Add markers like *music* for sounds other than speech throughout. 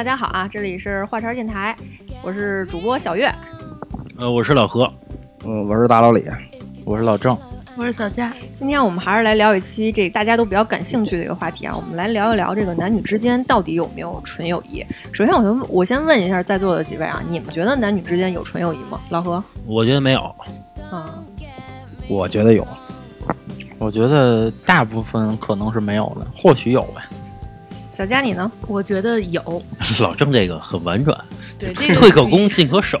大家好啊，这里是话茬电台，我是主播小月。呃，我是老何，嗯，我是大老李，我是老郑，我是小佳。今天我们还是来聊一期这大家都比较感兴趣的一个话题啊，我们来聊一聊这个男女之间到底有没有纯友谊。首先，我先我先问一下在座的几位啊，你们觉得男女之间有纯友谊吗？老何，我觉得没有，啊，我觉得有，我觉得大部分可能是没有的，或许有呗。小佳你呢？我觉得有，*laughs* 老郑这个很婉转，对这个退可攻，进可守，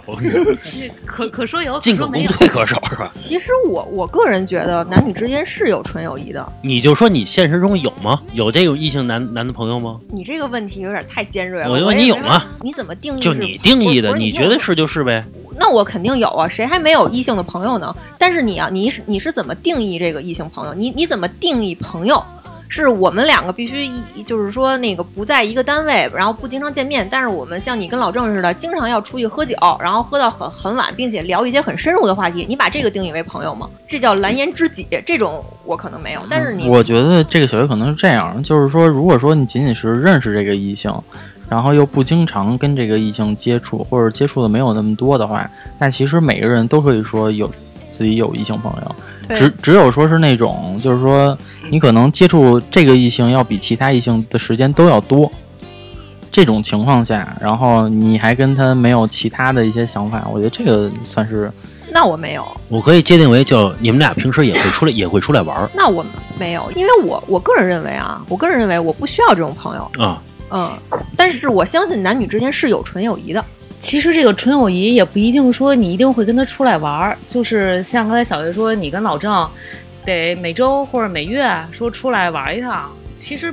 *laughs* 可可说有，进可攻，说没有。退可守是吧？其实我我个人觉得男女之间是有纯友谊的。你就说你现实中有吗？有这种异性男男的朋友吗？你这个问题有点太尖锐了。我就我问你有吗？你怎么定义？就你定义的，你觉得？是就是呗？那我肯定有啊，谁还没有异性的朋友呢？但是你啊，你是你是怎么定义这个异性朋友？你你怎么定义朋友？是我们两个必须一，就是说那个不在一个单位，然后不经常见面，但是我们像你跟老郑似的，经常要出去喝酒，然后喝到很很晚，并且聊一些很深入的话题。你把这个定义为朋友吗？这叫蓝颜知己，这种我可能没有。但是你，我觉得这个小学可能是这样，就是说，如果说你仅仅是认识这个异性，然后又不经常跟这个异性接触，或者接触的没有那么多的话，那其实每个人都可以说有自己有异性朋友。对只只有说是那种，就是说你可能接触这个异性要比其他异性的时间都要多。这种情况下，然后你还跟他没有其他的一些想法，我觉得这个算是那我没有，我可以界定为就你们俩平时也会出来，也会出来玩儿那我没有，因为我我个人认为啊，我个人认为我不需要这种朋友，啊。嗯，但是我相信男女之间是有纯友谊的。其实这个纯友谊也不一定说你一定会跟他出来玩儿，就是像刚才小月说，你跟老郑得每周或者每月说出来玩一趟，其实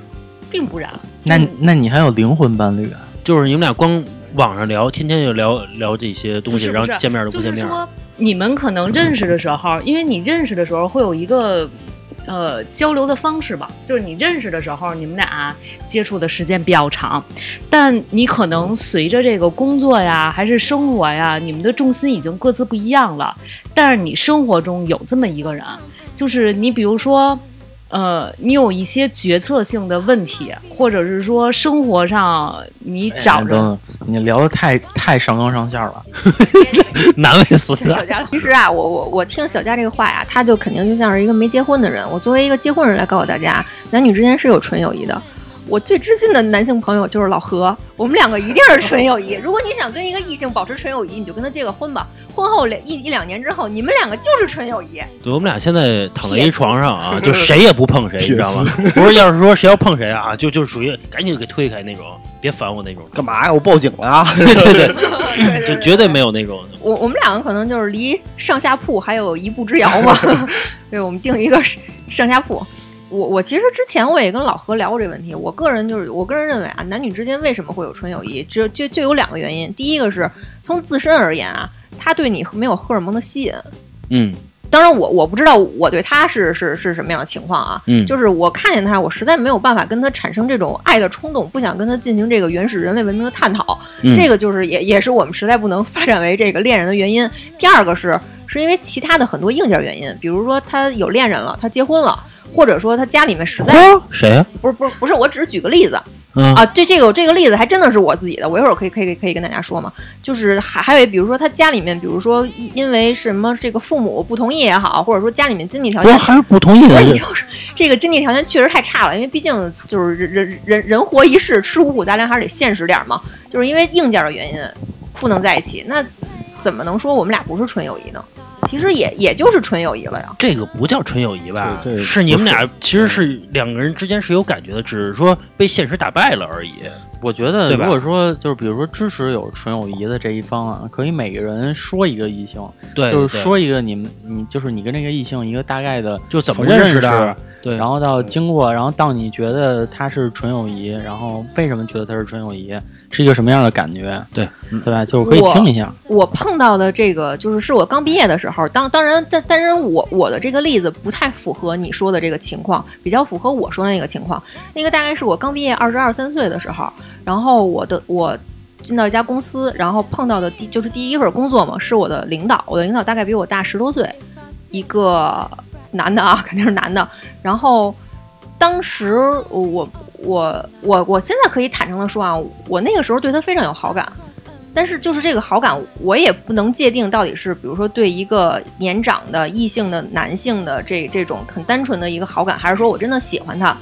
并不然。那嗯那你还有灵魂伴侣啊？就是你们俩光网上聊，天天就聊聊这些东西，是是然后见面都就不见面。就是说，你们可能认识的时候，因为你认识的时候会有一个呃交流的方式吧，就是你认识的时候，你们俩接触的时间比较长，但你可能随着这个工作呀，还是生活呀，你们的重心已经各自不一样了。但是你生活中有这么一个人，就是你比如说。呃，你有一些决策性的问题，或者是说生活上你找着你聊的太太上纲上线了。*laughs* 难为死了。小佳，其实啊，我我我听小佳这个话呀，他就肯定就像是一个没结婚的人。我作为一个结婚人来告诉大家，男女之间是有纯友谊的。我最知心的男性朋友就是老何，我们两个一定是纯友谊。*laughs* 如果你想跟一个异性保持纯友谊，你就跟他结个婚吧。婚后两一一两年之后，你们两个就是纯友谊。对，我们俩现在躺在一床上啊，就谁也不碰谁，你知道吗？不是，要是说谁要碰谁啊，就就属于赶紧给推开那种，别烦我那种。干嘛呀？我报警了啊！对 *laughs* 对 *laughs* 对，对对就绝对没有那种。我我们两个可能就是离上下铺还有一步之遥嘛。对，我们定一个上下铺。我我其实之前我也跟老何聊过这个问题。我个人就是我个人认为啊，男女之间为什么会有纯友谊，就就就有两个原因。第一个是从自身而言啊，他对你没有荷尔蒙的吸引。嗯当然我我不知道我对他是是是什么样的情况啊，嗯，就是我看见他，我实在没有办法跟他产生这种爱的冲动，不想跟他进行这个原始人类文明的探讨。嗯这个就是也也是我们实在不能发展为这个恋人的原因。第二个是是因为其他的很多硬件原因，比如说他有恋人了，他结婚了，或者说他家里面实在谁呀？不是不是不是，我只是举个例子嗯啊，这这个这个例子还真的是我自己的，我一会儿可以可以可以跟大家说嘛。就是还还有比如说他家里面，比如说因因为什么这个父母不同意也好，或者说家里面经济条件我还是不同意的不是。你就是这个经济条件确实太差了，因为毕竟就是人人人人活一世，吃五谷杂粮还是得现实点儿嘛。就是因为硬件的原因不能在一起，那怎么能说我们俩不是纯友谊呢？其实也也就是纯友谊了呀。这个不叫纯友谊吧？是你们俩其实是两个人之间是有感觉的，只是说被现实打败了而已。我觉得，如果说就是比如说支持有纯友谊的这一方啊，可以每个人说一个异性，对，就是说一个你们你就是你跟这个异性一个大概的就怎么认识的，对，然后到经过，然后到你觉得他是纯友谊，然后为什么觉得他是纯友谊，是一个什么样的感觉？对，对吧？就是可以听一下。我碰到的这个，就是是我刚毕业的时候，当当然，但但是我我的这个例子不太符合你说的这个情况，比较符合我说的那个情况。那个大概是我刚毕业二十二三岁的时候，然后我的我进到一家公司，然后碰到的第就是第一份工作嘛，是我的领导，我的领导大概比我大十多岁，一个男的啊，肯定是男的，然后。当时我我我我现在可以坦诚的说啊，我那个时候对他非常有好感，但是就是这个好感，我也不能界定到底是比如说对一个年长的异性的男性的这这种很单纯的一个好感，还是说我真的喜欢他。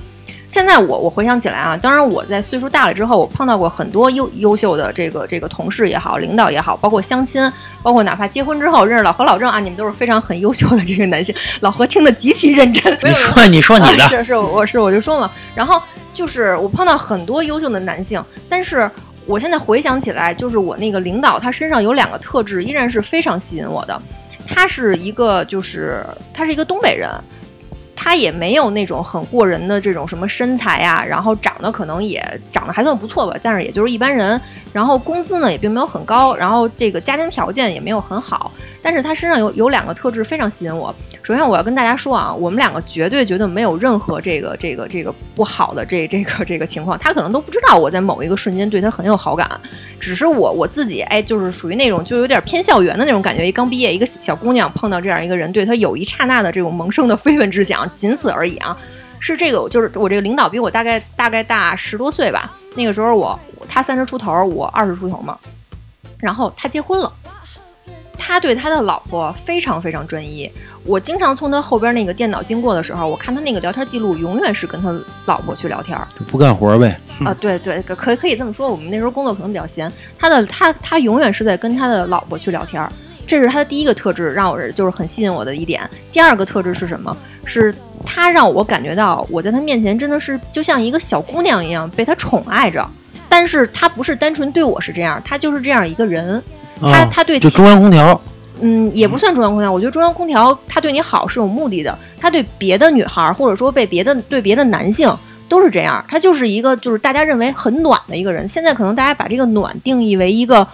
现在我我回想起来啊，当然我在岁数大了之后，我碰到过很多优优秀的这个这个同事也好，领导也好，包括相亲，包括哪怕结婚之后认识老何、老郑啊，你们都是非常很优秀的这个男性。老何听得极其认真，*laughs* 你说你说你的，*laughs* 啊是是，我是我就说嘛。然后就是我碰到很多优秀的男性，但是我现在回想起来，就是我那个领导他身上有两个特质，依然是非常吸引我的。他是一个就是他是一个东北人。他也没有那种很过人的这种什么身材呀、然后长得可能也长得还算不错吧，但是也就是一般人。然后工资呢也并没有很高，然后这个家庭条件也没有很好，但是他身上有有两个特质非常吸引我。首先我要跟大家说啊，我们两个绝对绝对没有任何这个这个这个不好的这这个这个情况，他可能都不知道我在某一个瞬间对他很有好感，只是我我自己哎，就是属于那种就有点偏校园的那种感觉，一刚毕业一个小姑娘碰到这样一个人，对她有一刹那的这种萌生的非分之想，仅此而已啊。是这个，就是我这个领导比我大概大概大十多岁吧，那个时候我他三十出头，我二十出头嘛，然后他结婚了。他对他的老婆非常非常专一，我经常从他后边那个电脑经过的时候，我看他那个聊天记录，永远是跟他老婆去聊天儿就不干活呗。啊，对对，可可可以这么说。我们那时候工作可能比较闲，他的他他永远是在跟他的老婆去聊天儿，这是他的第一个特质，让我就是很吸引我的一点。第二个特质是什么？是他让我感觉到我在他面前真的是就像一个小姑娘一样被他宠爱着，但是他不是单纯对我是这样，他就是这样一个人。他啊他对就中央空调，嗯，也不算中央空调。我觉得中央空调他对你好是有目的的，他对别的女孩儿或者说被别的对别的男性都是这样，他就是一个就是大家认为很暖的一个人。现在可能大家把这个暖定义为一个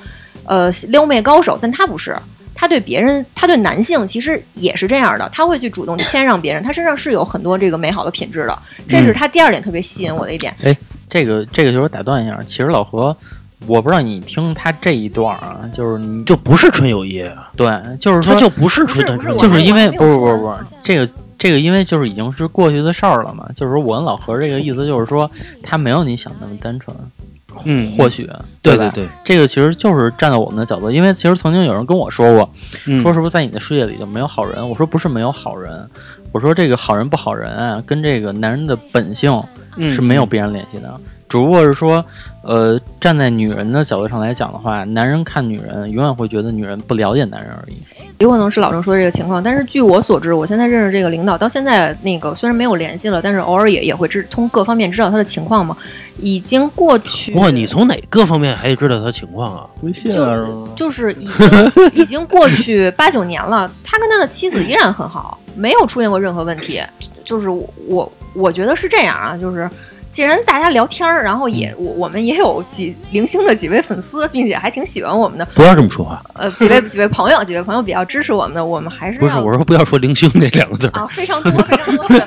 呃撩妹高手，但他不是。他对别人，他对男性其实也是这样的，他会去主动谦让别人，他身上是有很多这个美好的品质的，这是他第二点特别吸引我的一点。这个这个就是打断一下，其实老何，我不知道你听他这一段啊，就是你就不是纯友谊，对，就是说他就不是纯单纯就是因为不是不是不是这个这个，因为就是已经是过去的事儿了嘛。就是说我跟老何这个意思，就是说他没有你想那么单纯，嗯，或许吧对对对，这个其实就是站在我们的角度，因为其实曾经有人跟我说过，嗯说是不是在你的世界里就没有好人？我说不是没有好人，我说这个好人不好人啊，跟这个男人的本性嗯是没有必然联系的。只不过是说，呃，站在女人的角度上来讲的话，男人看女人永远会觉得女人不了解男人而已。有可能是老郑说的这个情况，但是据我所知，我现在认识这个领导，到现在那个虽然没有联系了，但是偶尔也也会知从各方面知道他的情况嘛。已经过去，哇，你从哪个方面还知道他情况啊？微信就啊是？就是已经已经过去八九年了，他跟他的妻子依然很好，没有出现过任何问题。就是我我我觉得是这样啊，就是。既然大家聊天儿，然后也我我们也有几零星的几位粉丝，并且还挺喜欢我们的，不要这么说话，呃，几位几位朋友，几位朋友比较支持我们的，我们还是不是要我说不要说零星那两个字，啊，非常多非常多的。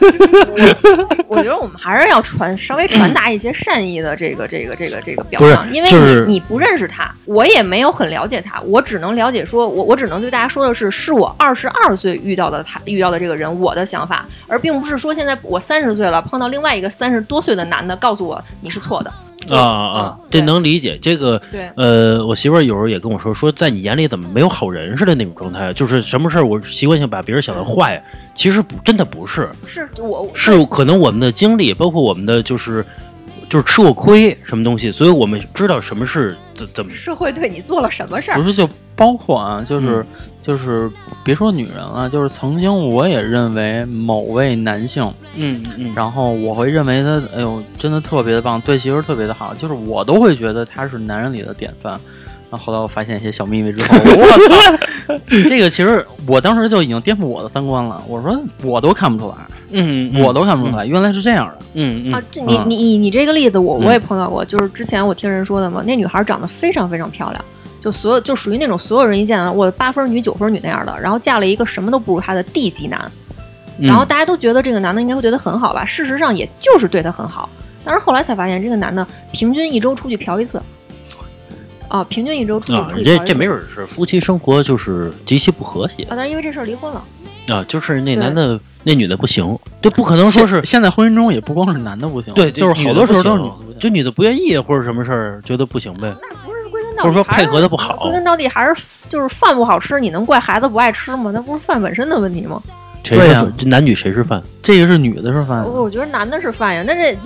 *laughs* 我我觉得我们还是要传稍微传达一些善意的这个这个这个这个表扬，因为就是你你不认识他，我也没有很了解他，我只能了解说，我我只能对大家说的是，是我二十二岁遇到的他遇到的这个人，我的想法，而并不是说现在我三十岁了碰到另外一个三十多岁的男的告诉我你是错的啊啊，这能理解。这个对。呃，我媳妇儿有时候也跟我说，说在你眼里怎么没有好人似的那种状态，就是什么事儿我习惯性把别人想的坏，其实不真的不是，是我是可能我们的经历，包括我们的就是就是吃过亏什么东西，所以我们知道什么是怎怎么社会对你做了什么事儿不？是，就包括啊，就是、嗯就是别说女人了，就是曾经我也认为某位男性，嗯嗯然后我会认为他，哎呦，真的特别的棒，对媳妇儿特别的好，就是我都会觉得他是男人里的典范。然后后来我发现一些小秘密之后，我操，*laughs* 这个其实我当时就已经颠覆我的三观了。我说我都看不出来，嗯，我都看不出来，原来是这样的。嗯嗯啊，这你啊你你你这个例子我嗯我也碰到过，就是之前我听人说的嘛，那女孩长得非常非常漂亮，就所有就属于那种所有人一见啊，我八分女九分女那样的，然后嫁了一个什么都不如她的地级男，嗯，然后大家都觉得这个男的应该会对她很好吧，事实上也就是对她很好，但是后来才发现这个男的平均一周出去嫖一次，啊，平均一周出去啊这这没准儿是夫妻生活就是极其不和谐啊，但是因为这事儿离婚了，啊，就是那男的那女的不行，这不可能说是现现在婚姻中也不光是男的不行，对，就是好多时候都是女的不行就女的不愿意或者什么事儿，觉得不行呗。那不是归根到或者说底还是配合的不好归根到底还是就是饭不好吃，你能怪孩子不爱吃吗？那不是饭本身的问题吗？谁对呀是饭这男女谁是饭？这个是女的是饭，我我觉得男的是饭呀，那这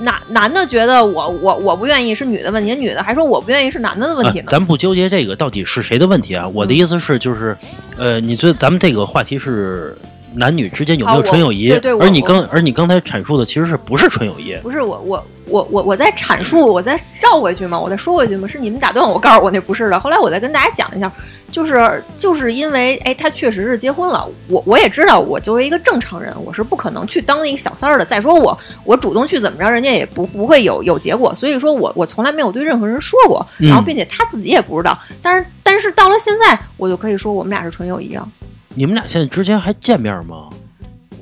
男男的觉得我我我不愿意是女的问题，女的还说我不愿意是男的的问题呢。啊咱不纠结这个到底是谁的问题啊。我的意思是，就是，呃，你最咱们这个话题是男女之间有没有好我纯友谊？对对我而你刚而你刚才阐述的其实是不是纯友谊？不是我我我我我在阐述，我再绕回去嘛，我再说回去嘛，是你们打断我，告诉我那不是的。后来我再跟大家讲一下，就是就是因为哎，他确实是结婚了，我我也知道，我作为一个正常人，我是不可能去当一个小三儿的。再说我我主动去怎么着，人家也不不会有有结果，所以说我我从来没有对任何人说过，然后并且他自己也不知道。但是但是到了现在，我就可以说我们俩是纯友谊啊。你们俩现在之间还见面吗？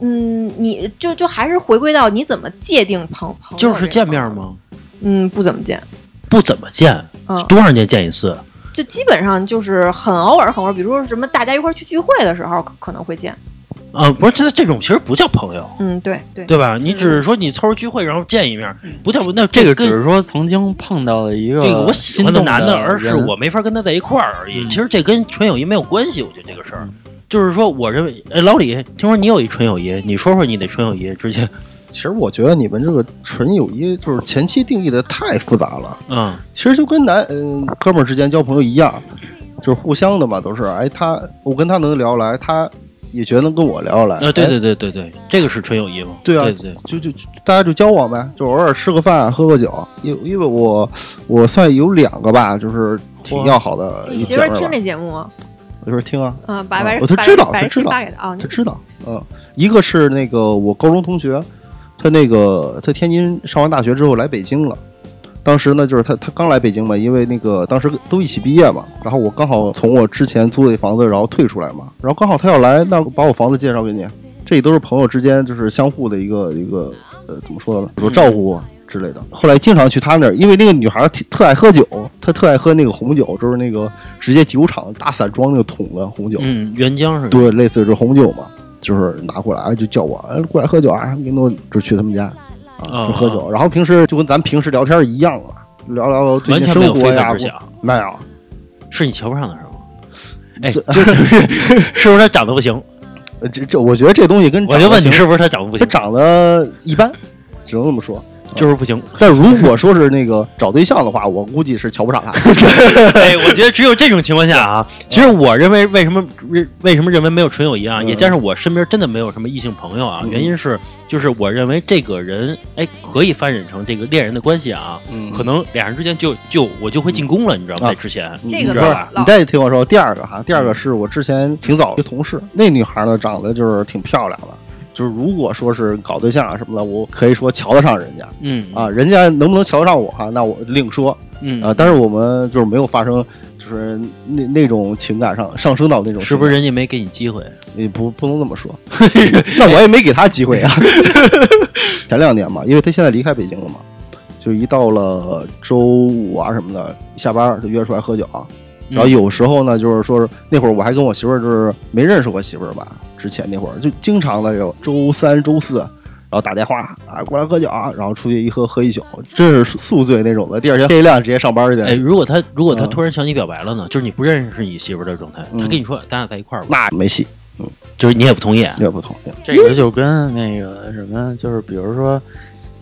嗯，你就就还是回归到你怎么界定朋朋友，就是见面？吗？嗯，不怎么见。不怎么见，嗯，多长时间见一次？就基本上就是很偶尔很偶尔，比如说什么大家一块儿去聚会的时候可可能会见。啊，不是，这这种其实不叫朋友，嗯，对对对吧？你只是说你凑着聚会然后见一面，不叫那这个跟只是说曾经碰到了一个这个我喜欢的男的而是我没法跟他在一块儿而已。嗯其实这跟纯友谊没有关系，我觉得这个事儿嗯，就是说，我认为，哎，老李，听说你有一纯友谊，你说说你的纯友谊之间，其实我觉得你们这个纯友谊就是前期定义的太复杂了。嗯其实就跟男嗯、哥们儿之间交朋友一样，就是互相的嘛，都是哎他我跟他能聊得来，他也觉得能跟我聊得来。呃，对哎对对对对，这个是纯友谊吗？对啊对对，就就就大家就交往呗，就偶尔吃个饭，喝个酒。因因为我我算有两个吧，就是挺要好的你。媳妇儿听这节目吗？我说听啊，嗯，把啊把这把我都知道他知道期发给他啊。他知道，嗯，一个是那个我高中同学，他那个他天津上完大学之后来北京了。当时呢，就是他他刚来北京嘛，因为那个当时都一起毕业嘛，然后我刚好从我之前租的房子，然后退出来嘛，然后刚好他要来，那把我房子介绍给你，这都是朋友之间就是相互的一个一个呃怎么说呢，说照顾之类的。后来经常去他那儿，因为那个女孩儿挺特爱喝酒，她特爱喝那个红酒，就是那个直接酒厂大散装那个桶的红酒，嗯，原浆是吧？对，类似于这红酒嘛，就是拿过来就叫我哎过来喝酒啊，给弄就去他们家啊啊就喝酒，然后平时就跟咱平时聊天一样啊，聊聊最近生活呀没有，是你瞧不上他是吗？哎，就是 *laughs* 是不是他长得不行？呃这这我觉得这东西跟我就问你是不是他长得不行他？长得一般，只能这么说。就是不行。但如果 *laughs* 说是那个找对象的话，我估计是瞧不上他。*laughs* 哎，我觉得只有这种情况下啊，其实我认为为什么为什么认为没有纯友谊啊，嗯也加上我身边真的没有什么异性朋友啊，嗯原因是就是我认为这个人哎可以发展成这个恋人的关系啊，嗯可能俩人之间就就我就会进攻了，你知道吗？之前这个不是你再听我说，第二个哈，第二个是我之前挺早一个同事，那女孩呢长得就是挺漂亮的，就是如果说是搞对象啊什么的，我可以说瞧得上人家嗯啊，人家能不能瞧得上我哈，那我另说嗯啊。但是我们就是没有发生，就是那那种情感上上升到那种，是不是？人家没给你机会？也不不能这么说，*laughs* 那我也没给他机会啊。*laughs* 前两年嘛，因为他现在离开北京了嘛，就一到了周五啊什么的，下班就约出来喝酒。然后有时候呢，就是说是那会儿我还跟我媳妇儿就是没认识过媳妇儿吧，之前那会儿就经常的有周三、周四，然后打电话啊过来喝酒啊，然后出去一喝喝一宿，真是宿醉那种的。第二天天一 *laughs* 亮直接上班去，哎，如果他如果他嗯突然向你表白了呢？就是你不认识你媳妇儿的状态，他嗯跟你说咱俩在一块儿吧，那没戏，嗯就是你也不同意。也不同意。这个就跟那个什么，就是比如说，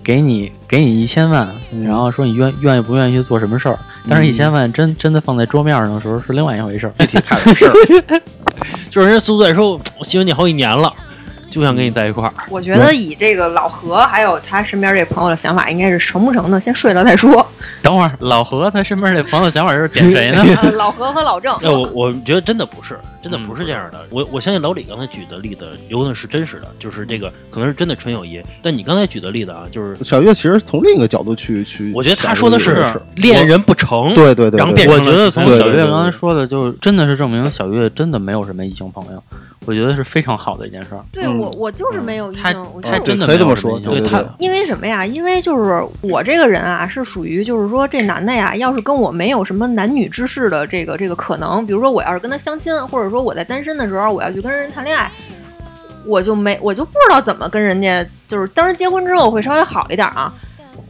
给你给你一千万，然后说你愿愿意不愿意去做什么事儿，但是一千万真真的放在桌面上的时候是另外一回事儿。具体看的事儿，*laughs* 就是人家宿醉说，我喜欢你好几年了，就想跟你在一块儿。我觉得以这个老何还有他身边这朋友的想法，应该是成不成的，先睡了再说。等会儿老何他身边这朋友想法是点谁呢？呃 *laughs* 老何和老郑，哎，我我觉得真的不是，真的嗯不是这样的。我我相信老李刚才举的例子有可能是真实的，就是这个可能是真的纯友谊。但你刚才举的例子啊，就是小月其实从另一个角度去去，我觉得他说的是是恋人不成，对对对，然后我觉得从小月刚才说的，就真的是证明小月真的没有什么异性朋友，我觉得是非常好的一件事儿。嗯对我我就是没有异他性，我就他是真的没有可以这么说，对对他因为什么呀？因为就是我这个人啊，是属于就是说这男的呀，要是跟我没有什么男女之事的这个这个可能，比如说我要是跟他相亲，或者说我在单身的时候，我要去跟人谈恋爱，我就没我就不知道怎么跟人家，就是当然结婚之后会稍微好一点啊，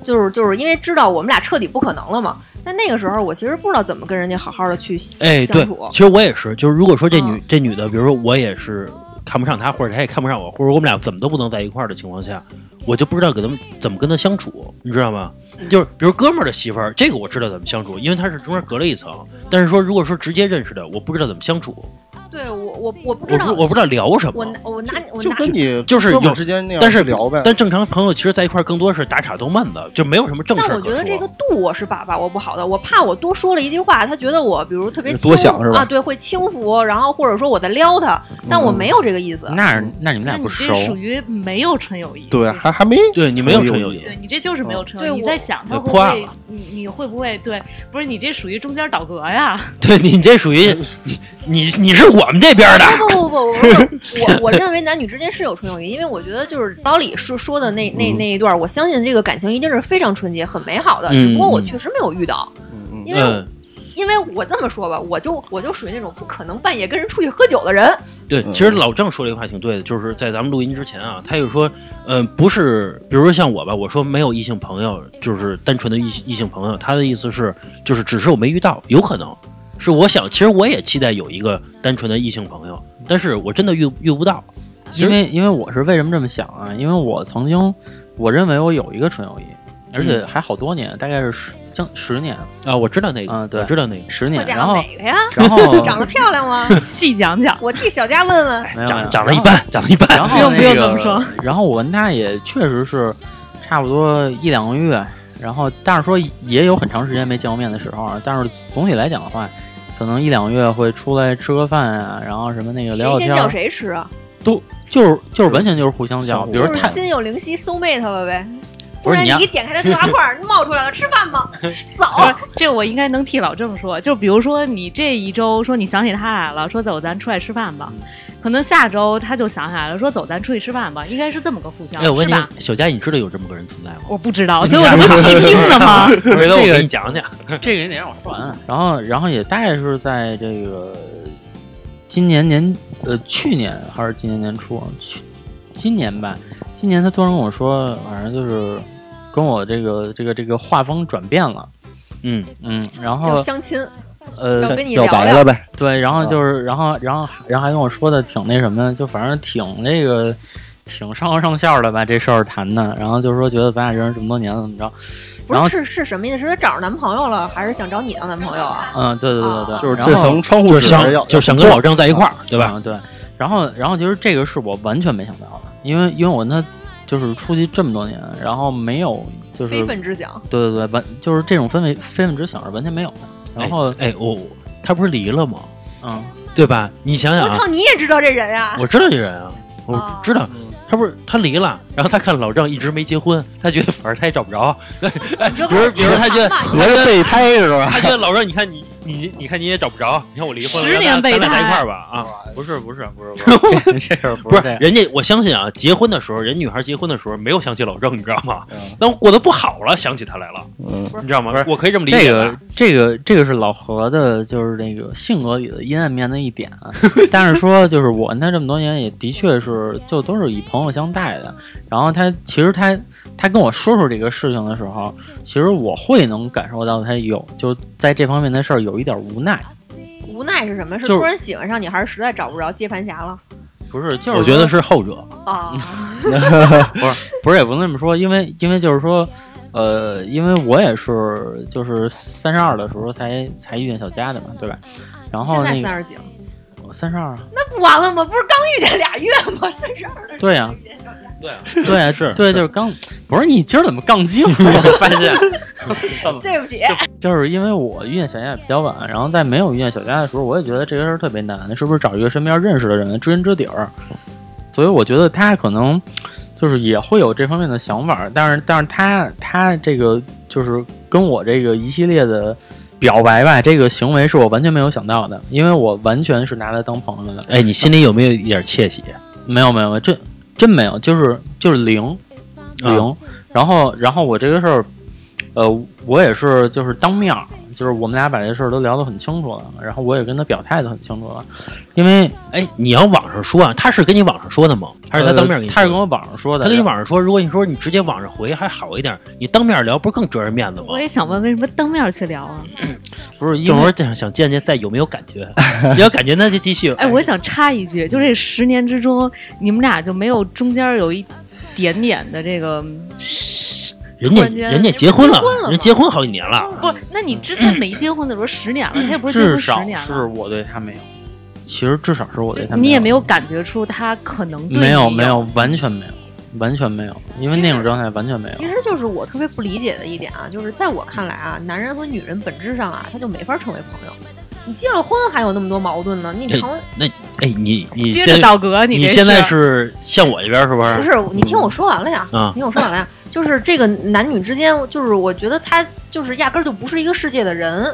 就是就是因为知道我们俩彻底不可能了嘛。在那个时候，我其实不知道怎么跟人家好好的去哎，对相处，。其实我也是，就是如果说这女、嗯这女的，比如说我也是看不上她，或者她也看不上我，或者我们俩怎么都不能在一块儿的情况下，我就不知道跟他们怎么跟她相处，你知道吗？就是比如哥们儿的媳妇儿，这个我知道怎么相处，因为她是中间隔了一层。但是说如果说直接认识的，我不知道怎么相处，对我我我不知道，不我不知道聊什么我拿。我拿我拿就跟你就是有之间那样但是聊呗。但正常朋友其实在一块儿更多是打岔逗闷的，就没有什么正事儿。但我觉得这个度我是把把握不好的，我怕我多说了一句话，他觉得我比如特别轻多想是吧啊，对，会轻浮，然后或者说我在撩他，但我没有这个意思。那那你们俩不熟这，属于没有纯友谊。对，还还没对你没有纯友谊，对你这就是没有纯友谊。对我你在想他对会你你会不会对？不是你这属于中间倒戈呀？对你这属于你你你是我们这边的，不不不不不，我我认为男女之间是有纯友谊，因为我觉得就是老李说说的那那那一段，我相信这个感情一定是非常纯洁、很美好的，嗯只不过我嗯确实没有遇到，因为嗯，因为我这么说吧，我就我就属于那种不可能半夜跟人出去喝酒的人，对，嗯其实老郑说这个话挺对的，就是在咱们录音之前啊，他就说，嗯、不是，比如说像我吧，我说没有异性朋友，就是单纯的异性异性朋友，他的意思是，就是只是我没遇到，有可能是我想，其实我也期待有一个单纯的异性朋友，但是我真的遇遇不到，因为因为我是为什么这么想啊？因为我曾经我认为我有一个纯友谊，而且还好多年，大概是十将十年啊，我知道那个，嗯对我知道那个，十年，然后哪个呀？然后 *laughs* 长得漂亮吗？*laughs* 细讲讲。我替小佳问问。长长得一般，*laughs* 长得一般，然后不用不用这么说。然后我跟他也确实是差不多一两个月，然后但是说也有很长时间没见过面的时候啊。但是总体来讲的话，可能一两个月会出来吃个饭啊，然后什么那个聊聊天谁先叫，谁吃啊？都就是就是完全就是互相叫，就是比如他心有灵犀，soul mate 了呗。然不是你一点开他对话框，冒出来了，吃饭吗？*laughs* 走。这我应该能替老郑说。就比如说，你这一周说你想起他来了，说走，咱出来吃饭吧。可能下周他就想起来了，说走，咱出去吃饭吧。应该是这么个互相，哎，我问你？，小佳，你知道有这么个人存在吗？我不知道，所以我这不细听的吗？*laughs* 回头我给你讲讲。这个你得让我说完啊。然后，然后也大概是在这个今年年呃去年还是今年年初，去今年吧，今年他突然跟我说，反正就是跟我这个这个这个画风转变了，嗯，嗯，然后相亲，要呃跟你表聊聊。白了呗，对，然后就是然后然后然后还跟我说的挺那什么，就反正挺那个。挺上纲上线的吧，这事儿谈的，然后就是说觉得咱俩认识这么多年了，怎么着？然后不是是是什么意思？是他找着男朋友了，还是想找你当男朋友啊？嗯，对对对对，就是这层窗户就想就是想跟老郑在一块儿，对吧？嗯，对。然后，然后其实这个是我完全没想到的，因为因为我跟他就是出去这么多年，然后没有就是非分之想。对对对，完就是这种氛围非分之想是完全没有的。然后，哎，哎我他不是离了吗？嗯，对吧？你想想啊我操，，你也知道这人呀？我知道这人啊，我啊知道。他不是他离了，然后他看老郑一直没结婚，他觉得反正他也找不着。*laughs* 比如比如他觉得合着备胎是吧？他觉得老郑，你看你你你看你也找不着，你看我离婚了，十年备胎咱俩在一块儿吧啊。不是不是不是不是，这 *laughs* 这事儿不不是。人家，我相信啊，结婚的时候，人女孩结婚的时候没有想起老郑，你知道吗嗯？但我过得不好了，想起他来了，嗯，你知道吗？我可以这么理解这个这个这个是老何的，就是那个性格里的阴暗面的一点啊。*laughs* 但是说，就是我跟他这么多年，也的确是就都是以朋友相待的。然后他其实他他跟我说说这个事情的时候，其实我会能感受到他有就在这方面的事儿有一点无奈。无奈是什么？是突然喜欢上你，还是实在找不着接盘侠了？不是，就是我觉得是后者。*laughs* 啊，不是不是也不能这么说，因为因为就是说，呃，因为我也是就是三十二的时候才才遇见小佳的嘛，对吧？然后现在那个三十几了，三十二啊，那不完了吗？不是刚遇见俩月吗？三十二的对呀、对啊，对啊，是对，就是刚不是你今儿怎么杠精？*laughs* 我发现 *laughs* 对不起，就是因为我遇见小佳比较晚，然后在没有遇见小佳的时候，我也觉得这个事儿特别难，是不是找一个身边认识的人知根知底儿？所以我觉得他可能就是也会有这方面的想法，但是但是他他这个就是跟我这个一系列的表白吧，这个行为是我完全没有想到的，因为我完全是拿他当朋友的。哎，你心里有没有一点窃喜？没有没有，没有，真真没有，就是就是零零。然后然后我这个事儿，呃，我也是就是当面儿就是我们俩把这事儿都聊得很清楚了，然后我也跟他表态的很清楚了，因为哎，你要网上说啊，他是跟你网上说的吗？还是他当面跟你？呃他是跟我网上说的，他跟你网上说，如果你说你直接网上回还好一点，你当面聊不是更折人面子吗我？也想问，为什么当面去聊啊？*clears throat* 不是一会儿想想见见再有没有感觉，*laughs* 有感觉那就继续。哎，我想插一句，就这十年之中，你们俩就没有中间有一点点的这个？人家人家结婚了人结婚好几年了。不是，那你之前没结婚的时候十年了，他也不是结婚至少十年是，我对他没有，其实至少是我对他你也没有有感觉出他可能对没有没有完全没有完全没有，因为那种状态完全没有其。实就是我特别不理解的一点啊，就是在我看来啊，男人和女人本质上啊，他就没法成为朋友。你结了婚还有那么多矛盾呢，你成为那哎，你你接着倒戈，这你现在是向我这边是不是？不是？你听我说完了呀，啊你听我说完了呀，就是这个男女之间，就是我觉得他就是压根儿就不是一个世界的人，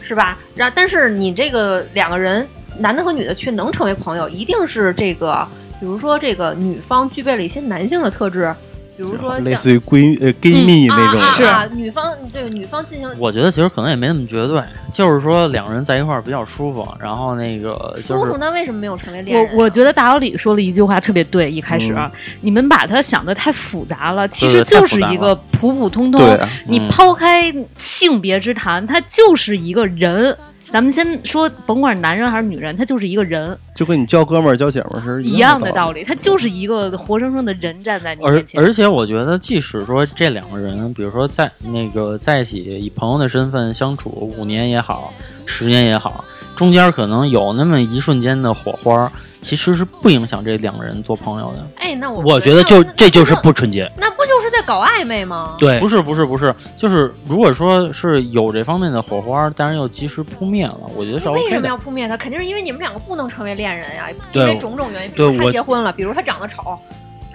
是吧？然但是你这个两个人，男的和女的却能成为朋友，一定是这个，比如说这个女方具备了一些男性的特质，比如说类似于闺呃闺蜜那种是，啊啊女方对女方进行我觉得其实可能也没那么绝对，就是说两个人在一块儿比较舒服，然后那个就是舒服，那为什么没有成为恋人啊？我我觉得大老李说了一句话特别对，一开始、嗯你们把它想的太复杂了，其实就是一个普普通通。对啊，你嗯抛开性别之谈，他就是一个人。咱们先说，甭管男人还是女人，他就是一个人，就跟你交哥们儿交姐们儿是一样的道理，他就是一个活生生的人站在你而面前。而且我觉得，即使说这两个人，比如说在那个在一起以朋友的身份相处五年也好，十年也好，中间可能有那么一瞬间的火花，其实是不影响这两个人做朋友的。哎，那我我觉得就这就是不纯洁。那不就是在搞暧昧吗？对不，是不是不是，就是如果说是有这方面的火花，但是又及时扑灭了，我觉得是为什么要。扑灭他？肯定是因为你们两个不能成为恋人呀，因为种种原因。比如他结婚了，比如他长得丑，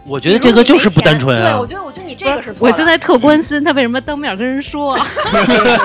我觉得这个就是不单纯对，啊我。觉得我觉得你这个是错我。现在特关心他为什么当面跟人说，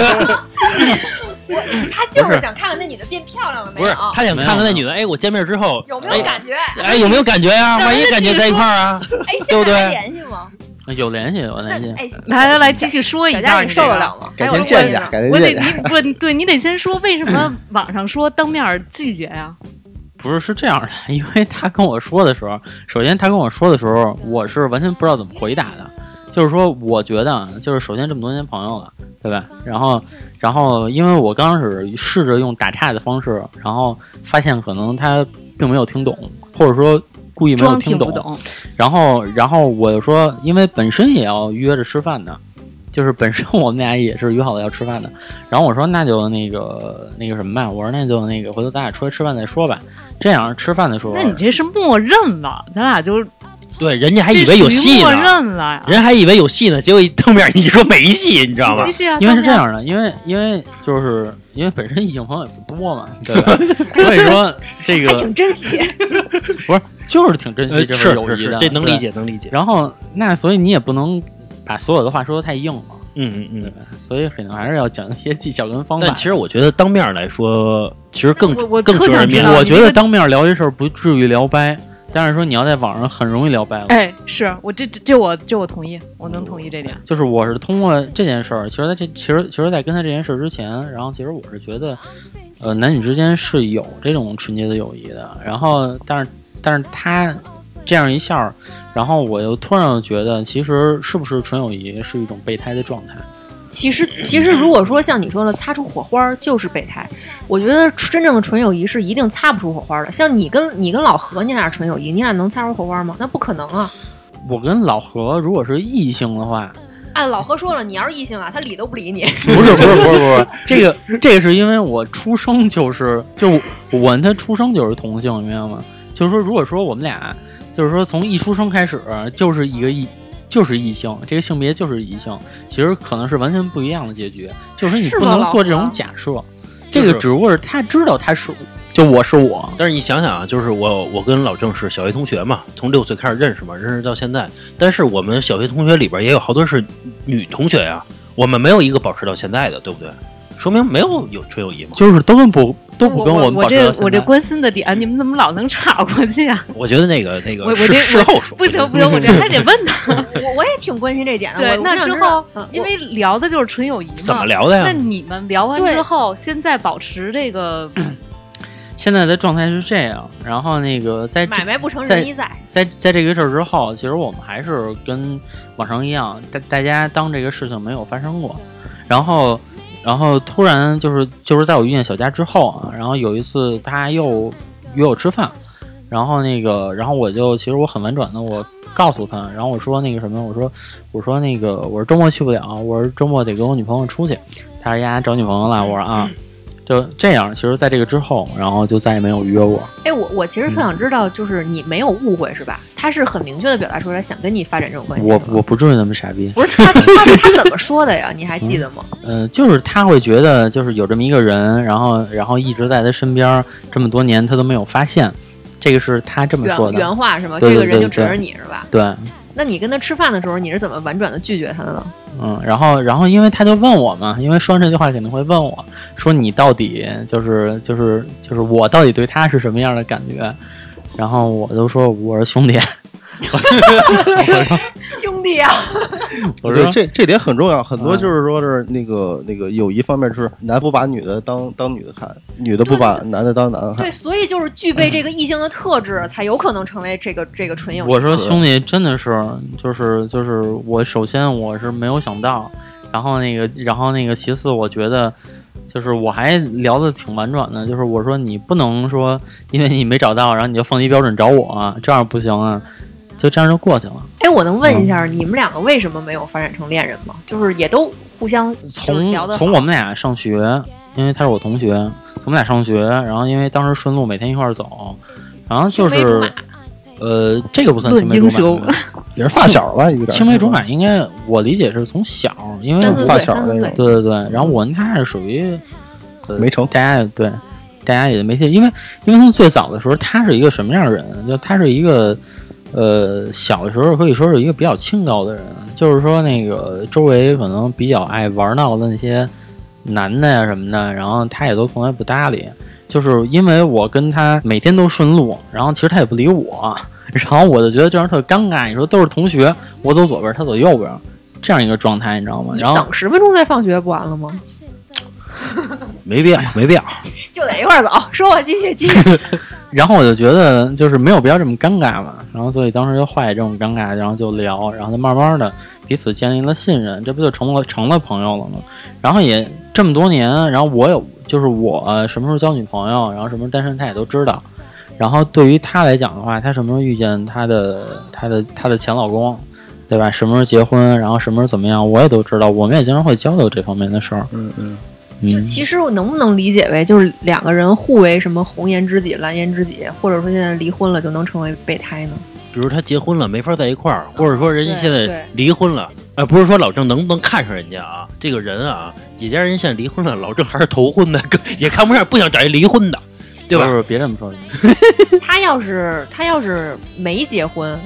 *laughs* *laughs* 他就是想看看那女的变漂亮了没有不是，，他想看看那女的，哎，我见面之后有没有哎感觉？哎，有没有感觉呀？万一感觉在一块儿啊？哎，对不对现在还联系吗？有联系有那联系，哎，来来来，继续说一下你受得。了吗？改天见一下，改天我得见一下。你不对，你得先说为什么网上说当面拒绝呀？*laughs* 不是是这样的，因为他跟我说的时候，首先他跟我说的时候，我是完全不知道怎么回答的。就是说，我觉得啊就是首先这么多年朋友了，对吧？然后，然后因为我刚开始试着用打岔的方式，然后发现可能他并没有听懂，或者说故意没有听懂。听不懂，然后，然后我就说，因为本身也要约着吃饭的，就是本身我们俩也是约好了要吃饭的。然后我说，那就那个那个什么吧，我说那就那个回头咱俩出来吃饭再说吧。这样吃饭的时候，那你这是默认了，咱俩就对，人家还以为有戏呢。人还以为有戏呢，结果一当面你说没戏，你知道吗因为是这，样的，因为因为就是因为本身异性朋友也不多嘛，对吧？*laughs* 所以说这个挺珍惜。*laughs* 不是就是挺珍惜呃，这是是是份友谊的，，这能理。解，能理解。然后那所以你也不能把所有的话说的太硬了，嗯嗯嗯。所以可能还是要讲一些技巧跟方法。但其实我觉得当面来说，其实更我我更特折人面子。想知道你那个我觉得当面聊这事儿不至于聊掰，但是说你要在网上很容易聊掰了。哎，是我这这这我这我同意，我能同意这点。就是我是通过这件事儿，其实在这其实其实，在跟他这件事儿之前，然后其实我是觉得，呃，男女之间是有这种纯洁的友谊的。然后，但是但是他这样一下儿，然后我又突然觉得，其实是不是纯友谊是一种备胎的状态？其实，其实如果说像你说的擦出火花儿就是备胎，我觉得真正的纯友谊是一定擦不出火花的。像你跟你跟老何，你俩纯友谊，你俩能擦出火花吗？那不可能啊！我跟老何如果是异性的话，按老何说了，你要是异性啊，他理都不理你。不是不是不是不是，*laughs* 这个这个是因为我出生就是就我跟他出生就是同性，你明白吗？就是说，如果说我们俩就是说从一出生开始就是一个异就是异性，这个性别就是异性，其实可能是完全不一样的结局。就是你不能做这种假设，这个只不过是他知道他是就我是我，但是你想想啊，就是我我跟老郑是小学同学嘛，从六岁开始认识嘛，认识到现在。但是我们小学同学里边也有好多是女同学呀、我们没有一个保持到现在的，对不对？说明没有有纯友谊嘛。就是都跟不都不跟我我们保持这我这到现在关心的点，你们怎么老能岔过去啊？我觉得那个那个事我我这事后说不行不行，我这还得问他。*laughs* 我我也挺关心这点的。对我，我那之后嗯因为聊的就是纯友谊嘛，怎么聊的呀那呀？你们聊完之后，现在保持这个 *clears throat* 现在的状态是这样，然后那个在买卖不成仁义在，在在这个事儿之后，其实我们还是跟往常一样，大大家当这个事情没有发生过。然后，然后突然就是就是在我遇见小佳之后啊，然后有一次他又约我吃饭，然后那个，然后我就其实我很婉转的我告诉他，然后我说那个什么，我说我说那个我说周末去不了，我说周末得跟我女朋友出去。他说呀找女朋友了，我说啊，就这样。其实在这个之后，然后就再也没有约我。哎，我我其实特想知道，就是你没有误会是吧？他是很明确的表达出来想跟你发展这种关系。我我不至于那么傻逼。不是他 *laughs* 他他怎么说的呀？你还记得吗？*laughs* 嗯，就是他会觉得，就是有这么一个人，然后然后一直在他身边这么多年，他都没有发现，这个是他这么说原的。原话是吗？对对这个人就指着你是吧？对，那你跟他吃饭的时候，你是怎么婉转的拒绝他的呢？嗯，然后然后因为他就问我嘛，因为说完这句话肯定会问我说你到底就是就是就是我到底对他是什么样的感觉？然后我就说我是兄弟，*laughs* 兄弟啊！对，我说这这点很重要，很多嗯就是说是那个那个友谊方面，就是男不把女的当当女的看，女的不把男的当男的看对，。所以就是具备这个异性的特质，才有可能成为这个这个纯友谊。我说兄弟真的是就是就是我首先我是没有想到，然后那个然后那个其次我觉得就是我还聊的挺婉转的，就是我说你不能说因为你没找到，然后你就放低标准找我、这样不行啊，就这样就过去了。哎，我能问一下，你们两个为什么没有发展成恋人吗？就是也都互相从聊得好从我们俩上学，因为他是我同学，从我们俩上学，然后因为当时顺路每天一块儿走，然后就是呃这个不算青梅竹马。*laughs* 也是发小吧，有点青梅竹马应该我理解是从小，因为发小那种。对对对，然后我跟他是属于、呃、没成大家也对，大家也没信，因为因为从最早的时候，他是一个什么样的人？就他是一个呃小的时候可以说是一个比较清高的人，就是说那个周围可能比较爱玩闹的那些男的呀什么的，然后他也都从来不搭理。就是因为我跟他每天都顺路，然后其实他也不理我，然后我就觉得这样特尴尬。你说都是同学，我走左边，他走右边，这样一个状态，你知道吗？然后等十分钟再放学不完了吗？没必要，没必要。*laughs* 就在一块儿走。说我继续继续。*laughs* 然后我就觉得就是没有必要这么尴尬嘛，然后所以当时就化解这种尴尬，然后就聊，然后就慢慢的彼此建立了信任，这不就成了成了朋友了吗？然后也这么多年，然后我有就是我什么时候交女朋友，然后什么单身，他也都知道。然后对于他来讲的话，他什么时候遇见他的他的他的前老公，对吧？什么时候结婚，然后什么时候怎么样，我也都知道。我们也经常会交流这方面的事儿。嗯，嗯，就其实我能不能理解为，就是两个人互为什么红颜知己、蓝颜知己，或者说现在离婚了就能成为备胎呢？比如他结婚了没法在一块儿，或者说人家现在离婚了，呃，不是说老郑能不能看上人家啊？这个人啊，姐家人现在离婚了，老郑还是头婚的，更也看不上，不想找一离婚的，对吧？不是别这么说，*laughs* 他要是他要是没结婚，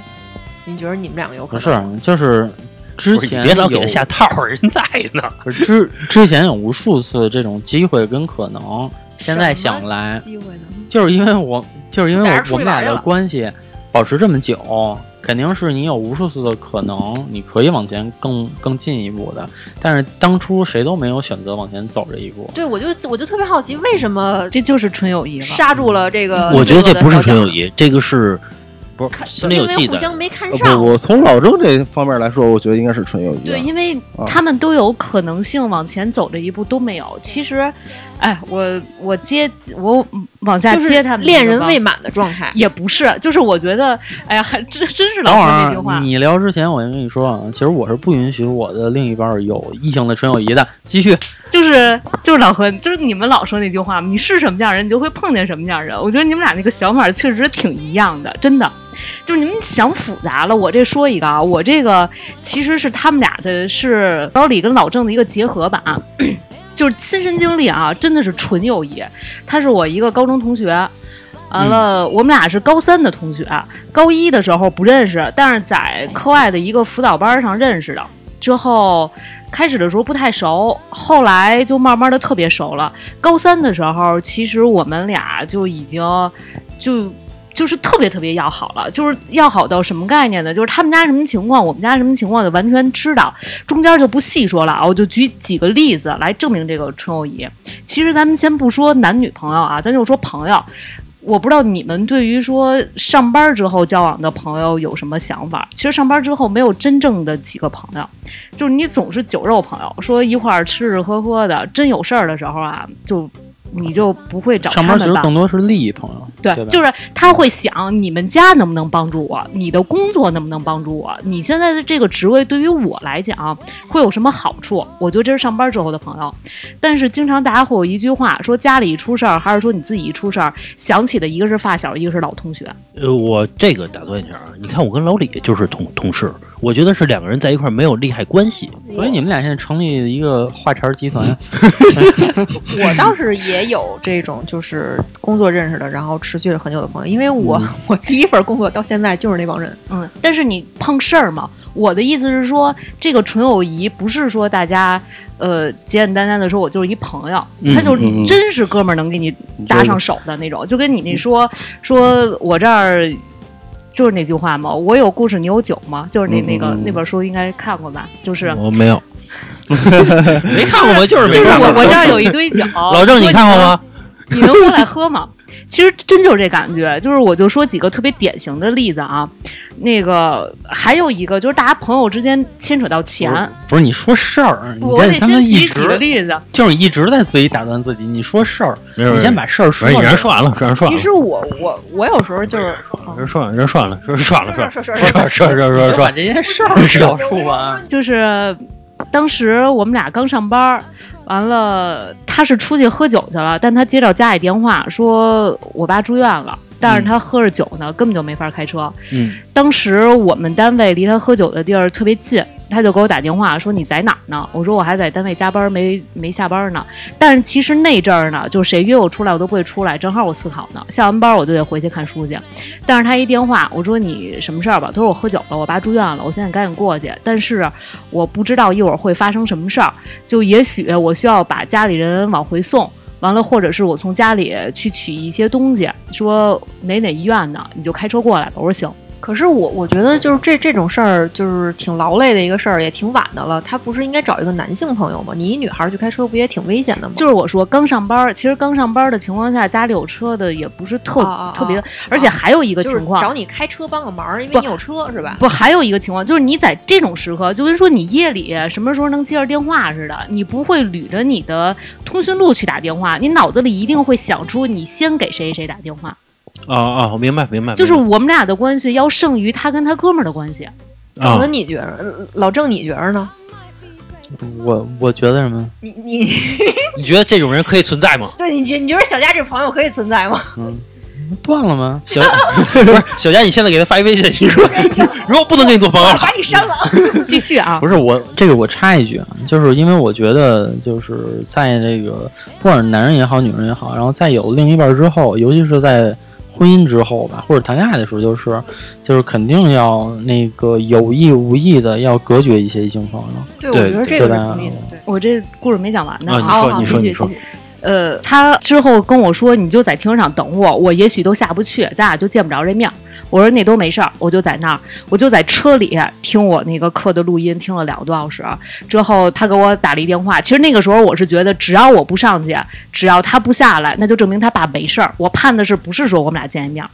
你觉得你们两个有可不能？是，就是之前别老给他下套儿，人在呢。之之前有无数次这种机会跟可能，现在想来，机会呢？就是因为我就是因为我我们俩的关系保持这么久，肯定是你有无数次的可能，你可以往前更更进一步的。但是当初谁都没有选择往前走这一步。对，我就我就特别好奇，为什么这就是纯友谊了。刹住了这个？我觉得这不是纯友，谊，这个是不是看心里有忌惮？因为互相没看呃上。不，我从老郑这方面来说，我觉得应该是纯友谊啊。对，因为啊他们都有可能性往前走这一步都没有。其实，哎，我我接我往下接他们恋人未满的状态，也不是，就是我觉得，哎呀，还真真是老说那句话。你聊之前，我先跟你说啊，其实我是不允许我的另一半有异性的纯友谊的。继续，就是就是老何，就是你们老说那句话，你是什么样人，你就会碰见什么样人。我觉得你们俩那个想法确实挺一样的，真的。就是你们想复杂了，我这说一个啊，我这个其实是他们俩的是老李跟老郑的一个结合版，就是亲身经历啊，真的是纯友谊。他是我一个高中同学，完了、我们俩是高三的同学，高一的时候不认识，但是在课外的一个辅导班上认识的。之后开始的时候不太熟，后来就慢慢的特别熟了。高三的时候，其实我们俩就已经就。就是特别特别要好了，就是要好到什么概念呢？就是他们家什么情况，我们家什么情况，就完全知道。中间就不细说了啊，我就举几个例子来证明这个纯友谊。其实咱们先不说男女朋友啊，咱就说朋友。我不知道你们对于说上班之后交往的朋友有什么想法？其实上班之后没有真正的几个朋友，就是你总是酒肉朋友，说一块儿吃吃喝喝的，真有事儿的时候啊，就你就不会找他上班其实们吧？更多是利益朋友，对，对就是他会想你们家能不能帮助我，你的工作能不能帮助我，你现在的这个职位对于我来讲会有什么好处？我觉得这是上班之后的朋友。但是经常大家会有一句话说家里一出事儿，还是说你自己一出事儿，想起的一个是发小，一个是老同学。呃，我这个打断一下啊，你看我跟老李就是同同事，我觉得是两个人在一块儿没有利害关系。所以你们俩现在成立一个话茬儿集团，*laughs* 我倒是也有这种，就是工作认识的，然后持续了很久的朋友。因为我、*laughs* 我第一份工作到现在就是那帮人，嗯，但是你碰事儿嘛，我的意思是说，这个纯友谊不是说大家呃简简单单的说我就是一朋友，嗯他就真是哥们儿能给你搭上手的那种，就跟你那说说我这儿。就是那句话嘛，我有故事，你有酒吗？就是那嗯那个那本书应该看过吧？就是我没有，*laughs* 没看过吗？就是就是没看过。我我这儿有一堆酒，老郑，你看过吗？你能过来喝吗？其实真就是这感觉，就是我就说几个特别典型的例子啊，那个还有一个就是大家朋友之间牵扯到钱，不是,你说事儿，你得他们一直例子，就是一直在自己打断自己，你说事儿，你先把事儿说，说完了，说完了。其实我我我有时候就是人说完了，人说完了，说说完了，说说说说说说说把这件事儿 *laughs* 说。完，就是当时我们俩刚上班。完了他是出去喝酒去了，但他接到家里电话说我爸住院了，但是他喝着酒呢，根本就没法开车。嗯，当时我们单位离他喝酒的地儿特别近，他就给我打电话说你在哪儿呢？我说我还在单位加班，没没下班呢。但是其实那阵儿呢，就谁约我出来我都不会出来，正好我思考呢，下完班我就得回去看书去。但是他一电话，我说你什么事儿吧？他说我喝酒了，我爸住院了，我现在赶紧过去。但是我不知道一会儿会发生什么事儿，就也许我需要把家里人往回送。完了，或者是我从家里去取一些东西，说哪哪医院呢，你就开车过来吧。我说行，可是我我觉得就是这这种事儿，就是挺劳累的一个事儿，也挺晚的了。他不是应该找一个男性朋友吗？你一女孩儿去开车不也挺危险的吗？就是我说刚上班儿，其实刚上班儿的情况下，家里有车的也不是特、特别，而且还有一个就是情况，找你开车帮个忙，因为你有车是吧？不，还有一个情况就是你在这种时刻，就跟说你夜里什么时候能接着电话似的，你不会捋着你的通讯录去打电话，你脑子里一定会想出你先给谁谁打电话。啊啊，我明白明白，就是我们俩的关系要胜于他跟他哥们儿的关系。白啊郑文，你觉着？老郑你觉得呢？我我觉得什么？你你 *laughs* 你觉得这种人可以存在吗？对你觉你觉得小佳这朋友可以存在吗？嗯断了吗？小 *laughs* 不是小佳，你现在给他发一微信，你说如果不能跟你做朋友了，把你删了。*laughs* 继续啊不，是我这个我插一句啊，就是因为我觉得就是在这个不管是男人也好，女人也好，然后在有另一半之后，尤其是在婚姻之后吧，或者谈恋爱的时候，就是就是肯定要那个有意无意的要隔绝一些异性朋友。对，对我觉得这个是同意的。对，我这故事没讲完呢。啊你说好好你说你说呃，他之后跟我说，你就在停车场等我，我也许都下不去，咱俩就见不着这面儿。我说那都没事儿，我就在那儿，我就在车里听我那个课的录音，听了两个多小时。之后他给我打了一电话，其实那个时候我是觉得，只要我不上去，只要他不下来，那就证明他爸没事儿。我盼的是不是说我们俩见一面？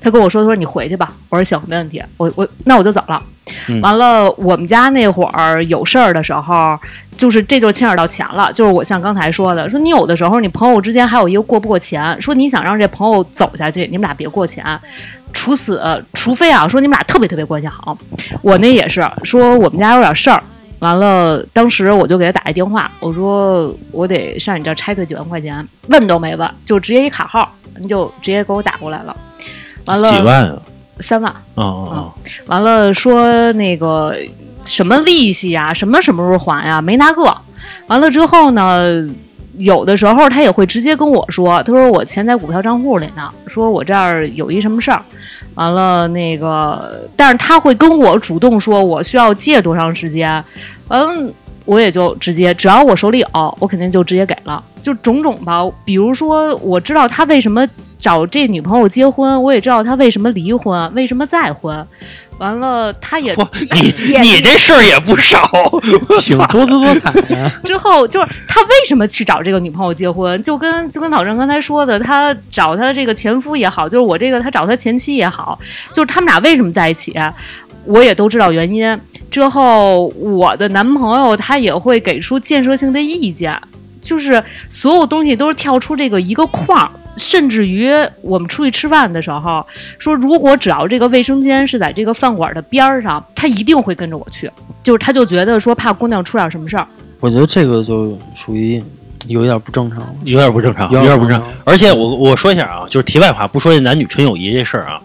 他跟我说，他说你回去吧。我说行，没问题，我我那我就走了。嗯完了，我们家那会儿有事儿的时候，就是这就牵扯到钱了。就是我像刚才说的，说你有的时候你朋友之间还有一个过不过钱，说你想让这朋友走下去，你们俩别过钱。除此，除非啊，说你们俩特别特别关系好，我那也是说我们家有点事儿，完了，当时我就给他打一电话，我说我得上你这儿拆退几万块钱，问都没问，就直接一卡号，你就直接给我打过来了。完了几万啊？三万，啊啊完了说那个什么利息呀、什么什么时候还呀、没拿个。完了之后呢，有的时候他也会直接跟我说，他说我钱在股票账户里呢，说我这儿有一什么事儿。完了那个，但是他会跟我主动说我需要借多长时间。完了。我也就直接，只要我手里有，我肯定就直接给了，就种种吧。比如说，我知道他为什么找这女朋友结婚，我也知道他为什么离婚，为什么再婚。完了，他也，*laughs* 你你这事儿也不少，*laughs* 挺多姿多彩的。*laughs* 之后就是他为什么去找这个女朋友结婚，就跟就跟老郑刚才说的，他找他这个前夫也好，就是我这个他找他前妻也好，就是他们俩为什么在一起，我也都知道原因。之后我的男朋友他也会给出建设性的意见，就是所有东西都是跳出这个一个框，甚至于我们出去吃饭的时候，说如果只要这个卫生间是在这个饭馆的边儿上，他一定会跟着我去，*laughs* 就是他就觉得说怕姑娘出点什么事儿。我觉得这个就属于有一点不正常。有点不正常，有点不正常不正。而且我我说一下啊，就是题外话，不说这男女纯友谊这事儿啊，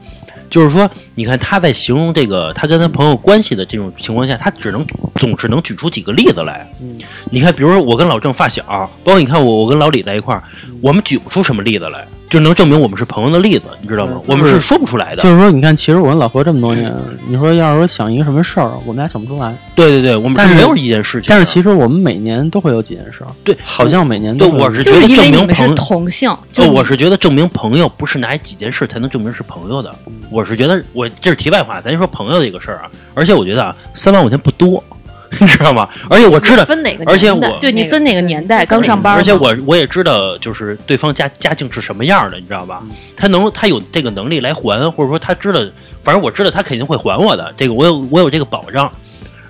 就是说，你看他在形容这个他跟他朋友关系的这种情况下，他只能总是能举出几个例子来。嗯。你看，比如说我跟老郑发小，包括你看我我跟老李在一块儿，我们举不出什么例子来，就能证明我们是朋友的例子，你知道吗？我们是说不出来的。就是说，你看，其实我跟老何这么多年，你说要是说想一个什么事儿，我们俩想不出来。对对对，我们但是没有一件事情。但是其实我们每年都会有几件事儿，对好像每年对，都对我是觉得证明朋同性，就就我是觉得证明朋友不是拿几件事才能证明是朋友的。我是觉得我这是题外话，咱就说朋友的一个事儿啊。而且我觉得啊，三万块钱不多，*laughs* 你知道吗？而且我知道，分哪个年代，而且我对你分哪个年代刚上班，而且我我也知道，就是对方家家境是什么样的，你知道吧？他能他有这个能力来还，或者说他知道，反正我知道他肯定会还我的，这个我有我有这个保障。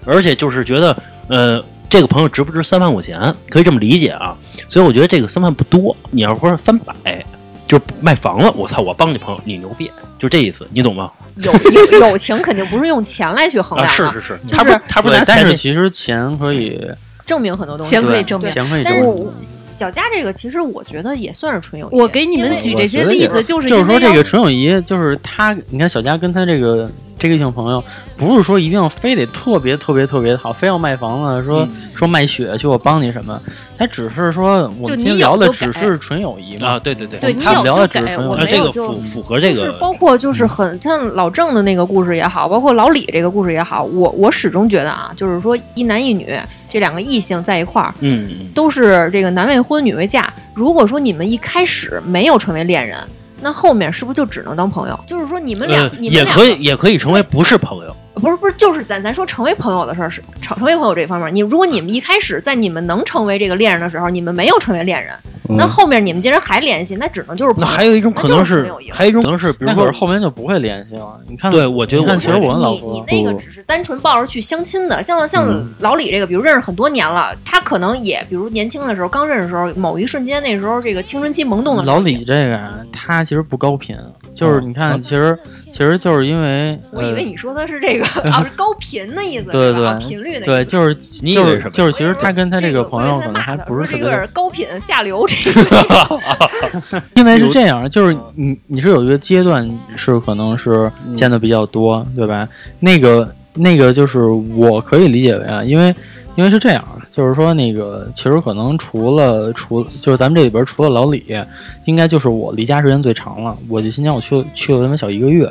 而且就是觉得，呃，这个朋友值不值三万块钱，可以这么理解啊。所以我觉得这个三万不多，你要说三百，就是卖房了，我操，我帮你朋友，你牛逼，就这意思，你懂吗？友友友情肯定不是用钱来去衡啊，量的，是是是，就是他不是他不是拿但是其实钱可以，证明很多东西。对钱可以证明。钱可以但是证明我小佳这个，其实我觉得也算是纯友谊。我给你们举这些例子，就是就是说这个纯友谊，就是他，你看小佳跟他这个这个异性朋友，不是说一定要非得特别特别特别好，非要卖房子，说、说卖血去我帮你什么，他只是说我们今天就你聊的只是纯友谊嘛。啊，对对对，对他聊的只是纯友谊。啊，这个符符合这就是个包括就是很像老郑的那个故事也好，包括老李这个故事也好，我我始终觉得啊，就是说一男一女这两个异性在一块儿，嗯嗯。都是这个男未婚女未嫁。如果说你们一开始没有成为恋人，那后面是不是就只能当朋友？就是说你们俩，呃，你们俩也可以也可以成为不是朋友。不是不是，就是咱咱说成为朋友的事儿是成成为朋友这方面，你如果你们一开始在你们能成为这个恋人的时候，你们没有成为恋人，嗯那后面你们竟然还联系，那只能就是朋友。那还有一种可能是还有一种可能是，比如说是，后面就不会联系了。你看，对我觉得你看，我其实我跟老你你那个只是单纯抱着去相亲的，像像嗯老李这个，比如认识很多年了，他可能也比如年轻的时候刚认识的时候，某一瞬间那时候这个青春期萌动的时候老李这个啊，他其实不高频，就是你看，*laughs* 其实其实就是因为，我以为呃你说的是这个啊，*laughs* 是高频的意思，对是吧啊对频率的意思。对，就是你就是就是，其实他跟他这这个朋友可能还不是特别个高频下流这个。*laughs* *laughs* 因为是这样，就是你你是有一个阶段是可能是见的比较多，对吧？那个那个就是我可以理解为啊，因为因为是这样，就是说那个其实可能除了除就是咱们这里边除了老李，应该就是我离家时间最长了。我去新疆我去去了他妈小一个月，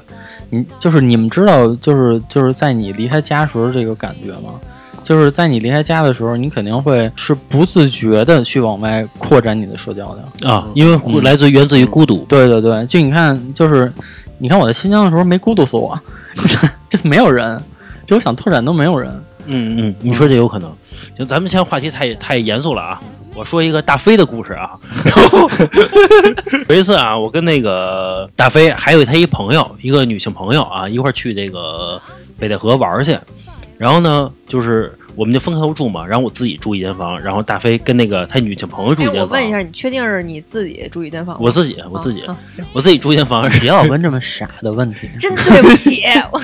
你就是你们知道就是就是在你离开家时候这个感觉吗？就是在你离开家的时候，你肯定会是不自觉的去往外扩展你的社交的。啊，因为嗯来自于源自于孤独。对对对，就你看，就是你看我在新疆的时候没孤独死我，就没有人，就我想拓展都没有人。嗯嗯，你说这有可能。行，咱们现在话题太太严肃了啊。我说一个大飞的故事啊。然后有一次啊，我跟那个大飞还有他一朋友，一个女性朋友啊，一块儿去这个北戴河玩去。然后呢，就是我们就分开住嘛，然后我自己住一间房，然后大飞跟那个他女性朋友住一哎，间房。我问一下，你确定是你自己住一间房？我自己，我自己，啊啊我自己住一间房。别老问这么傻的问题。*laughs* 真对不起，我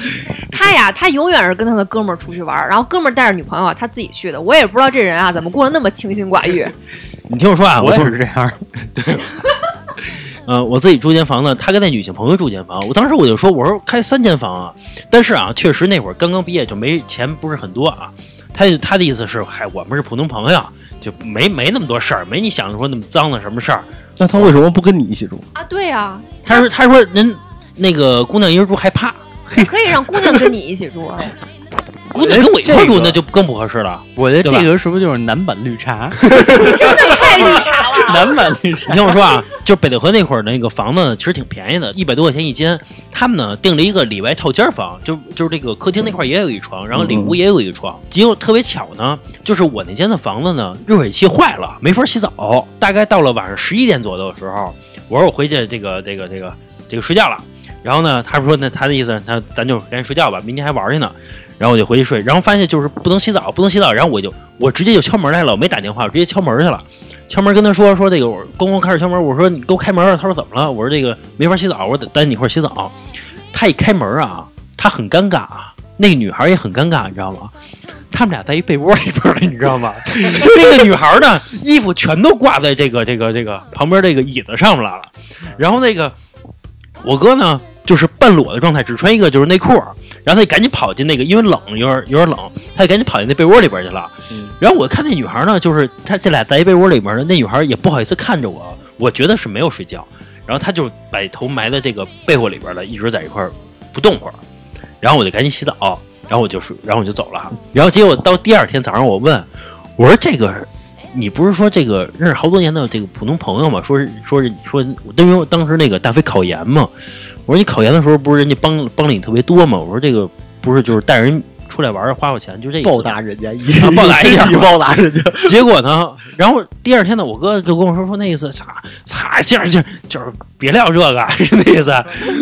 他呀，他永远是跟他的哥们儿出去玩儿，然后哥们儿带着女朋友啊，他自己去的。我也不知道这人啊怎么过得那么清心寡欲。*laughs* 你听我说啊，我也从是这样，对 *laughs* 呃，我自己住间房呢，他跟那女性朋友住间房。我当时我就说，我说开三间房啊，但是啊，确实那会儿刚刚毕业，就没钱，不是很多啊。他他的意思是，嗨，我们是普通朋友，就没没那么多事儿，没你想的说那么脏的什么事儿。那他为什么不跟你一起住？啊，对呀、他说他说人那个姑娘一人住害怕，可以让姑娘跟你一起住啊。*laughs* 姑娘跟我一块住那就更不合适了。我觉得这个是不是就是男版绿茶？*laughs* 真的太绿茶了。男版绿茶你。听我说啊，就北戴河那会儿那个房子其实挺便宜的，一百多块钱一间。他们呢订了一个里外套间房，就就是这个客厅那块儿也有一床，然后里屋也有一个床。结果特别巧呢，就是我那间的房子呢热水器坏了，没法洗澡。大概到了晚上十一点左右的时候，我说我回去这个这个这个这个睡觉了。然后呢，他说那他的意思，他咱就赶紧睡觉吧，明天还玩去呢。然后我就回去睡，然后发现就是不能洗澡，不能洗澡，然后我就我直接就敲门来了，我没打电话，直接敲门去了。敲门跟他说说这个，我咣咣开始敲门，我说你给我开门，他说怎么了？我说这个没法洗澡，我说带你一块洗澡。他一开门啊，他很尴尬啊，那个女孩也很尴尬，你知道吗？他们俩在一被窝里边儿了，你知道吗？*laughs* 那个女孩呢，衣服全都挂在这个这个这个旁边这个椅子上面来了，然后那个我哥呢，就是半裸的状态，只穿一个就是内裤，然后他就赶紧跑进那个，因为冷，有点有点冷，他就赶紧跑进那被窝里边去了。然后我看那女孩呢，就是她这俩在一被窝里边呢，那女孩也不好意思看着我，我觉得是没有睡觉，然后他就把头埋在这个被窝里边了，一直在一块儿不动会儿，然后我就赶紧洗澡，然后我就睡，然后我就走了。然后结果到第二天早上，我问我说这个。你不是说这个认识好多年的这个普通朋友吗？说是说是说，因为当时那个大飞考研嘛，我说你考研的时候不是人家帮帮了你特别多吗？我说这个不是就是带人出来玩花花钱，就这意思报答人家一啊报答一下报答人家。结果呢，然后第二天呢，我哥就跟我说说那意思，擦擦，今儿就就是别聊这个，*laughs* 是那意思。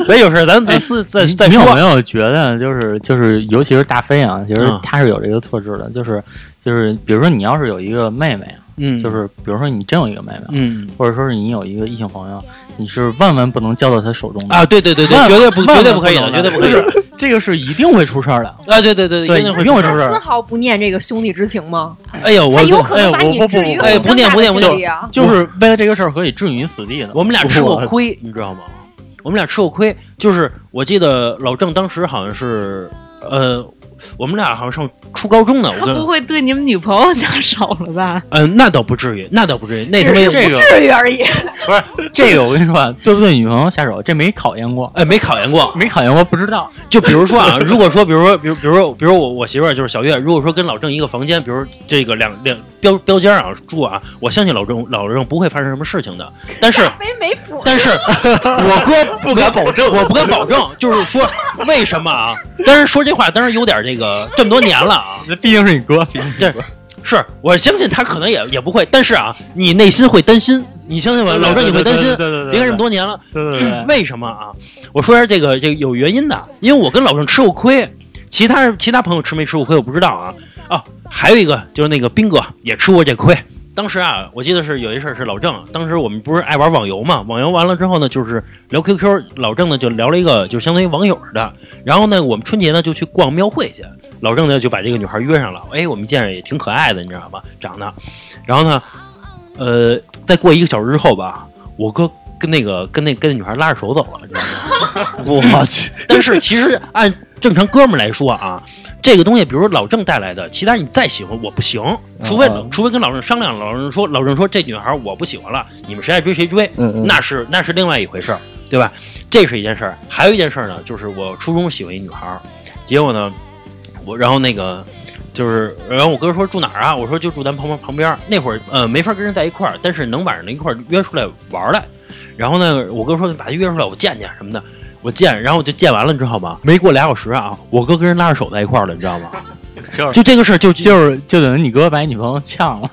所以有事咱咱私再再说你有没。有觉得，就是就是，尤其是大飞啊，其实嗯他是有这个特质的，就是就是，比如说你要是有一个妹妹，嗯，就是比如说你真有一个妹妹，嗯或者说是你有一个异性朋友，你是万万不能交到他手中的啊，对对对对，绝对不绝对不可以的，绝对不可以这个是一定会出事儿的。啊，对对对对一定会出事儿丝毫不念这个兄弟之情吗？哎呦，我他有可能把哎我不你置于不哎不念不念不念境地啊！就是为了这个事儿可以置你于死地的。我们俩吃过亏，你知道吗？我们俩吃过亏，就是我记得老郑当时好像是，呃，我们俩好像上初高中呢。我他不，会对你们女朋友下手了吧？嗯、那倒不至于，那倒不至于，那他妈这个至于而已。*laughs* 不是这个，我跟你说啊，对不对女朋友下手，这没考验过，哎没考验过。没考验过不知道。就比如说啊，如果说，比如说，比如，比如说，比如我我媳妇儿就是小月，如果说跟老郑一个房间，比如这个两两标标间啊住啊，我相信老郑老郑不会发生什么事情的。但是没没谱。但是 *laughs* 我哥不敢保证，我不敢保证，就是说为什么啊？但是说这话当然有点这个这么多年了啊，*laughs* 那毕竟是你哥，毕竟是你哥。是我相信他可能也也不会，但是啊，你内心会担心，你相信我？老郑你会担心，对对对对离开这么多年了，对对对对，为什么啊？我说一下这个这个有原因的，因为我跟老郑吃过亏，其他其他朋友吃没吃过亏我不知道啊。哦，还有一个就是那个斌哥也吃过这亏。当时啊，我记得是有一事儿是老郑，当时我们不是爱玩网游嘛，网游完了之后呢，就是聊 QQ，老郑呢就聊了一个就相当于网友似的。然后呢，我们春节呢就去逛庙会去，老郑呢就把这个女孩约上了。哎，我们见着也挺可爱的，你知道吧？长得，然后呢，呃，再过一个小时之后吧，我哥跟那个跟那跟那女孩拉着手走了，你知道吗？*laughs* 我去，但是其实按正常哥们儿来说啊，这个东西，比如说老郑带来的，其他人你再喜欢我不行，除非、啊除非跟老郑商量，老郑说老郑说这女孩我不喜欢了，你们谁爱追谁追，那是那是另外一回事儿，对吧？这是一件事儿，还有一件事儿呢，就是我初中喜欢一女孩儿，结果呢，我然后那个。就是，然后我哥说住哪儿啊？我说就住咱旁边旁边。那会儿呃没法跟人在一块儿，但是能晚上一块儿约出来玩儿来。然后呢，我哥说把他约出来，我见见什么的。我见，然后我就见完了，你知道吗？没过俩小时啊，我哥跟人拉着手在一块儿了，你知道吗？就是就这个事儿就就是就等于你哥把你女朋友呛了。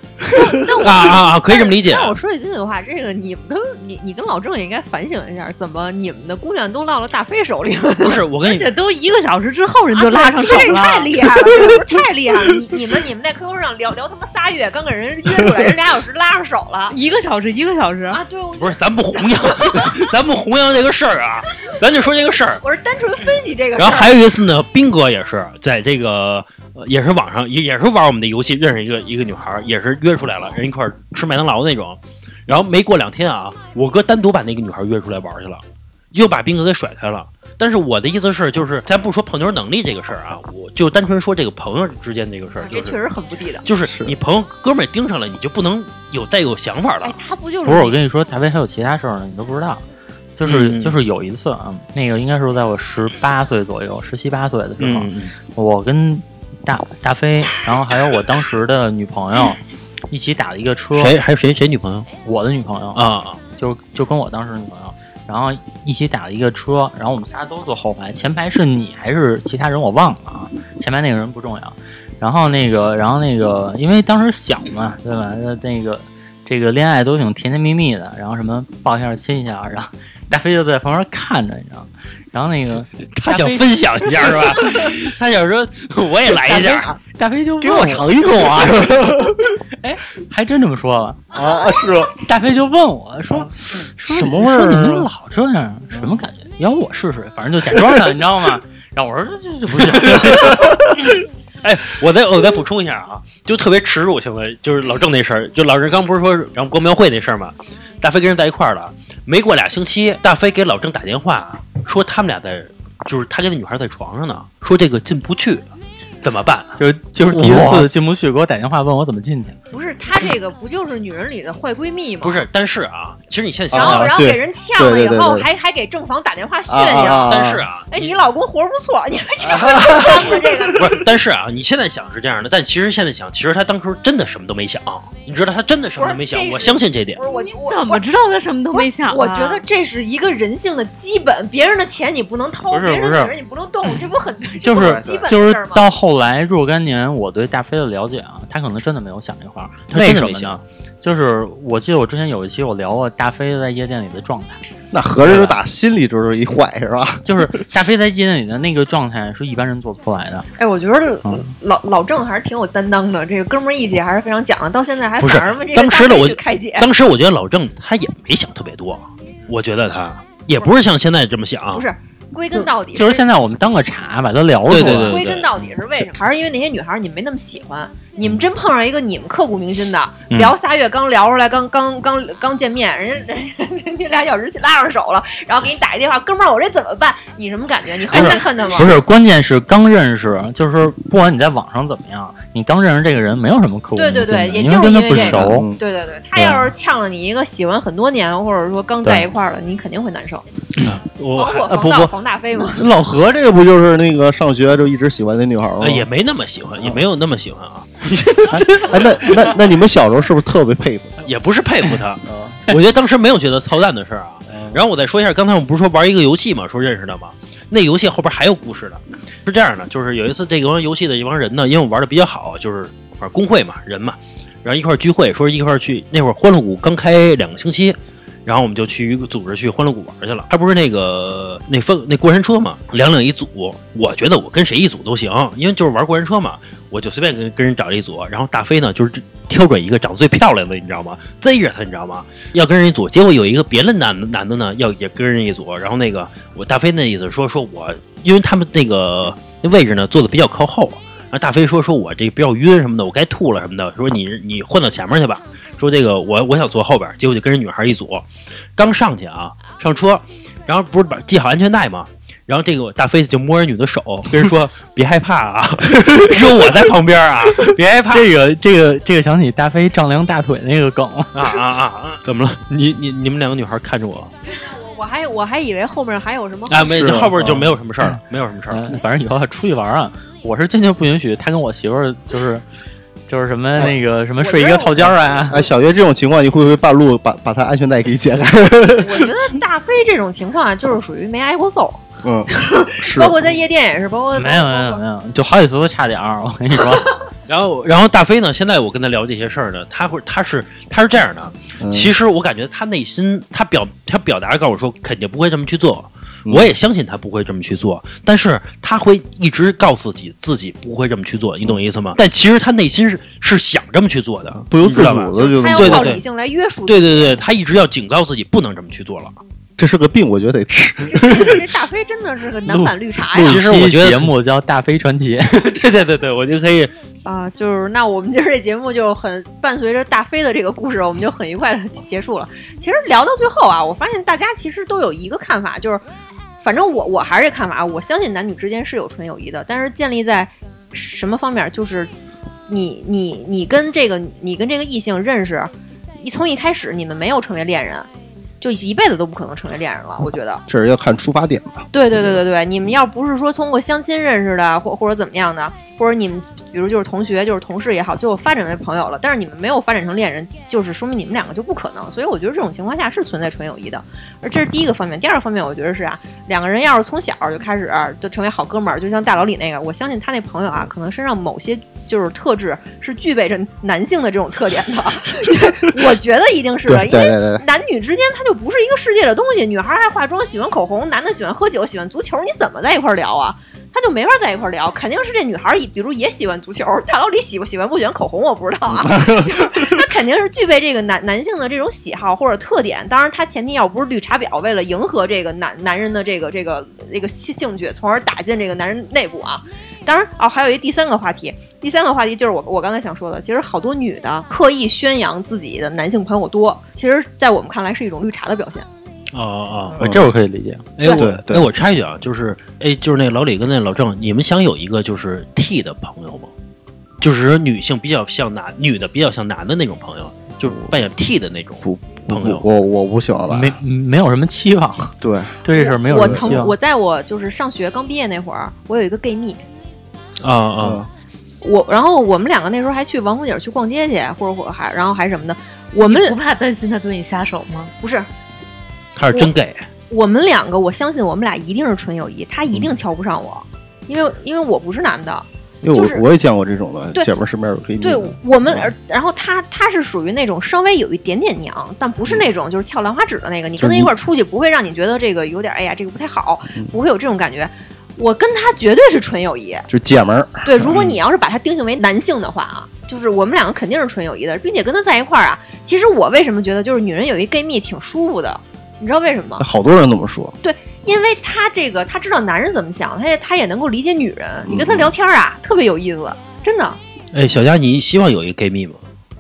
那我啊 *laughs* 啊啊，可以这么理解。那我说句心里话，这个你跟你你跟老郑也应该反省一下，怎么你们的姑娘都落了大飞手里了？不是，我跟你而且都一个小时之后人就拉上手啊这了，太厉害了，这不是太厉害了！*laughs* 你你们你们在 QQ 上聊聊他妈仨月，刚给人约出来，人俩小时拉上手了一个小时一个小时。啊！对，我不是，咱不弘扬，*laughs* 咱不弘扬这个事儿啊，咱就说这个事儿。我是单纯分析这个事儿。然后还有一次呢，斌哥也是在这个，呃也是网上也也是玩我们的游戏，认识一个一个女孩，也是约出来了，人一块儿吃麦当劳那种。然后没过两天啊，我哥单独把那个女孩约出来玩去了，又把斌哥给甩开了。但是我的意思是，就是咱不说泡妞能力这个事儿啊，我就单纯说这个朋友之间这个事儿，就是这确实很不地道。就是是你朋友哥们儿盯上了，你就不能有再有想法了哎。，他不就是不是，我跟你说，大飞还有其他事儿呢，你都不知道。就是嗯就是有一次啊，那个应该是在我十八岁左右，十七八岁的时候，我跟大大飞，然后还有我当时的女朋友一起打了一个车，谁还有谁谁女朋友我的女朋友啊？就就跟我当时的女朋友，然后一起打了一个车，然后我们仨都坐后排，前排是你还是其他人我忘了啊，前排那个人不重要。然后那个，然后那个，因为当时小嘛，对吧？那那个这个恋爱都挺甜甜蜜蜜的，然后什么抱一下亲一下，然后大飞就在旁边看着，你知道吗？然后那个 *laughs* 他想分享一下是吧？*laughs* 他想说 *laughs* 我也来一下，大飞就给我尝一口啊！哎，还真这么说了啊，是吗？大飞就问我说：“什么味儿你们老这样，什么感觉？要不我试试，反正就假装的，你知道吗？”然后我说：“这这这不行。哎，我再我再补充一下啊，就特别耻辱性的，就是老郑那事儿，就老郑刚不是说然后光庙会那事儿吗？大飞跟人在一块儿了，没过俩星期，大飞给老郑打电话说他们俩在，就是他跟那女孩在床上呢，说这个进不去，怎么办？就是就是第一次进不去，给我打电话问我怎么进去。不是她这个不就是女人里的坏闺蜜吗？不，是，但是啊，其实你现在想想，对然后给人呛了以后，还还给正房打电话炫耀。啊但是啊，哎，你老公活儿不错，你 *laughs* 说这个不是，但是啊，你现在想是这样的，但其实现在想，其实他当初真的什么都没想，你知道他真的什么都没想我相信这点不。是我你怎么知道他什么都没想、啊？我觉得这是一个人性的基本，别人的钱你不能偷，别人的女人你不能动，这不很这就是基本就是的事儿吗？到后来若干年，我对大飞的了解啊，他可能真的没有想这块儿。他为什么呢真的没想？就是我记得我之前有一期我聊过大飞在夜店里的状态，那合着是打心里就是一坏是吧？就是大飞在夜店里的那个状态是一般人做不出来的。哎，我觉得嗯老老郑还是挺有担当的，这个哥们儿义气还是非常讲的，到现在还不是反而问这个当时的我飞去开解，当时我觉得老郑他也没想特别多，我觉得他也不是像现在这么想，不是归根到底就是现在我们当个茶把它聊出来。对对对归根到底是为什么？还是因为那些女孩儿你没那么喜欢，你们真碰上一个你们刻骨铭心的，嗯聊仨月刚聊出来，刚刚刚刚见面，人家人家俩小时拉上手了，然后给你打一电话，哥们儿，我这怎么办？你什么感觉？你恨他恨他吗？不是，关键是刚认识，就是不管你在网上怎么样，你刚认识这个人没有什么刻骨对对铭心的，对也就是因跟他不因为这个对对对，他要是呛了你一个喜欢很多年，或者说刚在一块儿了，你肯定会难受。我还包括啊不不防盗防大飞嘛。老何这个不就是那个上学就一直喜欢那女孩吗？呃也没那么喜欢，也没有那么喜欢啊，*laughs* 哎，那那那你们小时候是不是特别佩服他？也不是佩服他，*laughs* 我觉得当时没有觉得操蛋的事儿啊。*laughs* 然后我再说一下，刚才我们不是说玩一个游戏嘛，说认识的嘛，那游戏后边还有故事的，是这样的，就是有一次这个玩游戏的一帮人呢，因为我玩的比较好，就是反正工会嘛，人嘛，然后一块聚会，说一块去，那会儿欢乐谷刚开两个星期。然后我们就去一个组织去欢乐谷玩去了。他不是那个那分那过山车嘛，两两一组。我觉得我跟谁一组都行，因为就是玩过山车嘛，我就随便跟跟人找了一组。然后大飞呢，就是挑准一个长得最漂亮的，你知道吗？贼着他，你知道吗？要跟人一组。结果有一个别的男的男的呢，要也跟人一组。然后那个我大飞那意思说说我，因为他们那个那位置呢坐的比较靠后。然后大飞说：“说我这比较晕什么的，我该吐了什么的。说你你换到前面去吧。说这个我我想坐后边，结果就跟人女孩一组，刚上去啊，上车，然后不是把系好安全带吗？然后这个大飞就摸着女的手，跟人说 *laughs* 别害怕啊，*laughs* 说我在旁边啊，别害怕这个这个这个想起大飞丈量大腿那个梗了。啊啊啊啊！怎么了？你你你们两个女孩看着我我我还我还以为后面还有什么啊？没，后边就没有什么事儿了，没有什么事儿反正以后出去玩啊，我是坚决不允许他跟我媳妇儿就是就是什么那个什么睡一个套间儿啊。哎，小月这种情况，你会不会半路把把他安全带给解开？*laughs* 我觉得大飞这种情况啊就是属于没挨过揍，嗯，*laughs* 是包括在夜店也是，包括没有没有没有，就好几次都差点儿。我跟你说，*laughs* 然后然后大飞呢，现在我跟他聊这些事儿呢，他会他是他是这样的，嗯其实我感觉他内心他表他表达告诉我说肯定不会这么去做。嗯我也相信他不会这么去做，但是他会一直告诉自己自己不会这么去做，你懂意思吗？但其实他内心是是想这么去做的，不由自主的就他要对对对靠理性来约束。对对对，他一直要警告自己不能这么去做了。这是个病，我觉得得治。*laughs* 这这大飞真的是个男版绿茶呀！其实我觉得节目叫《大飞传奇》，*laughs* 对对对对，我就可以啊，就是那我们今儿这节目就很伴随着大飞的这个故事，我们就很愉快的结束了。其实聊到最后啊，我发现大家其实都有一个看法，就是反正我我还是这看法，我相信男女之间是有纯友谊的，但是建立在什么方面？就是你你你跟这个你跟这个异性认识，一从一开始你们没有成为恋人。就一辈子都不可能成为恋人了，我觉得。这是要看出发点吧。对对对对对，你们要不是说通过相亲认识的，或或者怎么样的，或者你们比如就是同学，就是同事也好，最后发展为朋友了，但是你们没有发展成恋人，就是说明你们两个就不可能。所以我觉得这种情况下是存在纯友谊的，而这是第一个方面。第二个方面，我觉得是啊，两个人要是从小就开始就成为好哥们儿，就像大老李那个，我相信他那朋友啊，可能身上某些就是特质是具备着男性的这种特点的。*laughs* *laughs* 我觉得一定是的，因为男女之间他就不是一个世界的东西。女孩爱化妆，喜欢口红；男的喜欢喝酒，喜欢足球。你怎么在一块儿聊啊？他就没法在一块儿聊。肯定是这女孩儿，比如也喜欢足球，大老李喜不喜欢不喜欢口红，我不知道啊。*laughs* 他肯定是具备这个男男性的这种喜好或者特点。当然，他前提要不是绿茶婊，为了迎合这个男男人的这个这个这个兴兴趣，从而打进这个男人内部啊。当然哦，还有一第三个话题，第三个话题就是我我刚才想说的，其实好多女的刻意宣扬自己的男性朋友多，其实在我们看来是一种绿茶的表现。哦哦，哦这我可以理解。哎，我对对哎，我插一句啊，就是哎，就是那老李跟那老郑，你们想有一个就是 T 的朋友吗？就是说女性比较像男，女的比较像男的那种朋友，就是扮演 T 的那种不朋友。我我不喜欢吧？没没有什么期望，*laughs* 对，*laughs* 对这事儿没有我曾什么期望。我在我就是上学刚毕业那会儿，我有一个 gay 蜜，啊啊嗯，我然后我们两个那时候还去王府井去逛街去，或者或还然后还什么的。我们你不怕担心他对你下手吗？不是他是真 gay 我们两个，我相信我们俩一定是纯友谊，他一定瞧不上我，因为因为我不是男的。因为就是我我也见过这种的，对姐们儿身边有 gay 蜜对，我们，而然后他他是属于那种稍微有一点点娘，但不是那种就是翘兰花指的那个。你跟他一块儿出去，不会让你觉得这个有点哎呀这个不太好，不会有这种感觉。我跟他绝对是纯友谊。就姐们儿，对，如果你要是把他定性为男性的话啊，就是我们两个肯定是纯友谊的，并且跟他在一块儿啊，其实我为什么觉得就是女人有一 gay 蜜挺舒服的，你知道为什么吗？好多人这么说，对因为他这个他知道男人怎么想，他也他也能够理解女人。你跟他聊天啊，特别有意思，真的。哎，小佳，你希望有一个 gay 蜜吗？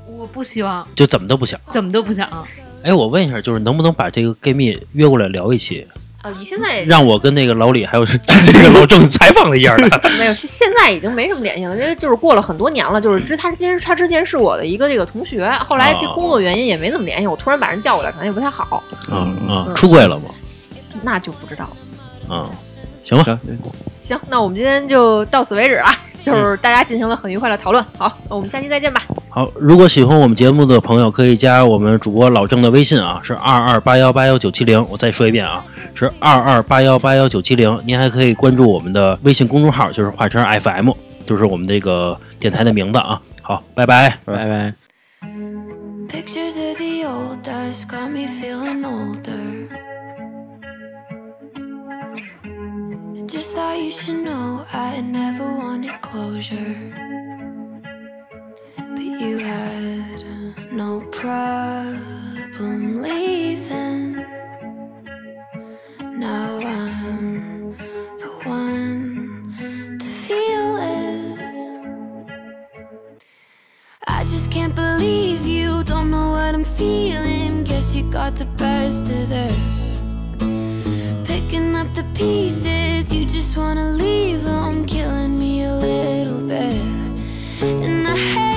我不希望，就怎么都不想。怎么都不想。哎，我问一下，就是能不能把这个 gay 蜜约过来聊一期，呃，你现在 *laughs* 让我跟那个老李还有 *laughs* 这个老郑采访了一下的。*laughs* 没有，现现在已经没什么联系了，因为就是过了很多年了。就是之他之前他之前是我的一个这个同学，后来这哦工作原因也没怎么联系。我突然把人叫过来，可能也不太好，嗯嗯，出柜了吗？那就不知道了。嗯，行吧，行，行，那我们今天就到此为止啊，就是大家进行了很愉快的讨论。好，那我们下期再见吧。好，如果喜欢我们节目的朋友，可以加我们主播老郑的微信啊，是二二八幺八幺九七零。我再说一遍啊，是二二八幺八幺九七零。您还可以关注我们的微信公众号，就是华晨 FM，就是我们这个电台的名字啊。好，拜拜。拜拜。Pictures of the old us got me feeling older. Just thought you should know I never wanted closure. But you had no problem leaving. Now I'm the one to feel it. I just can't believe you don't know what I'm feeling. Guess you got the best of this. Picking up the pieces, you just wanna leave them, killing me a little bit. And I hate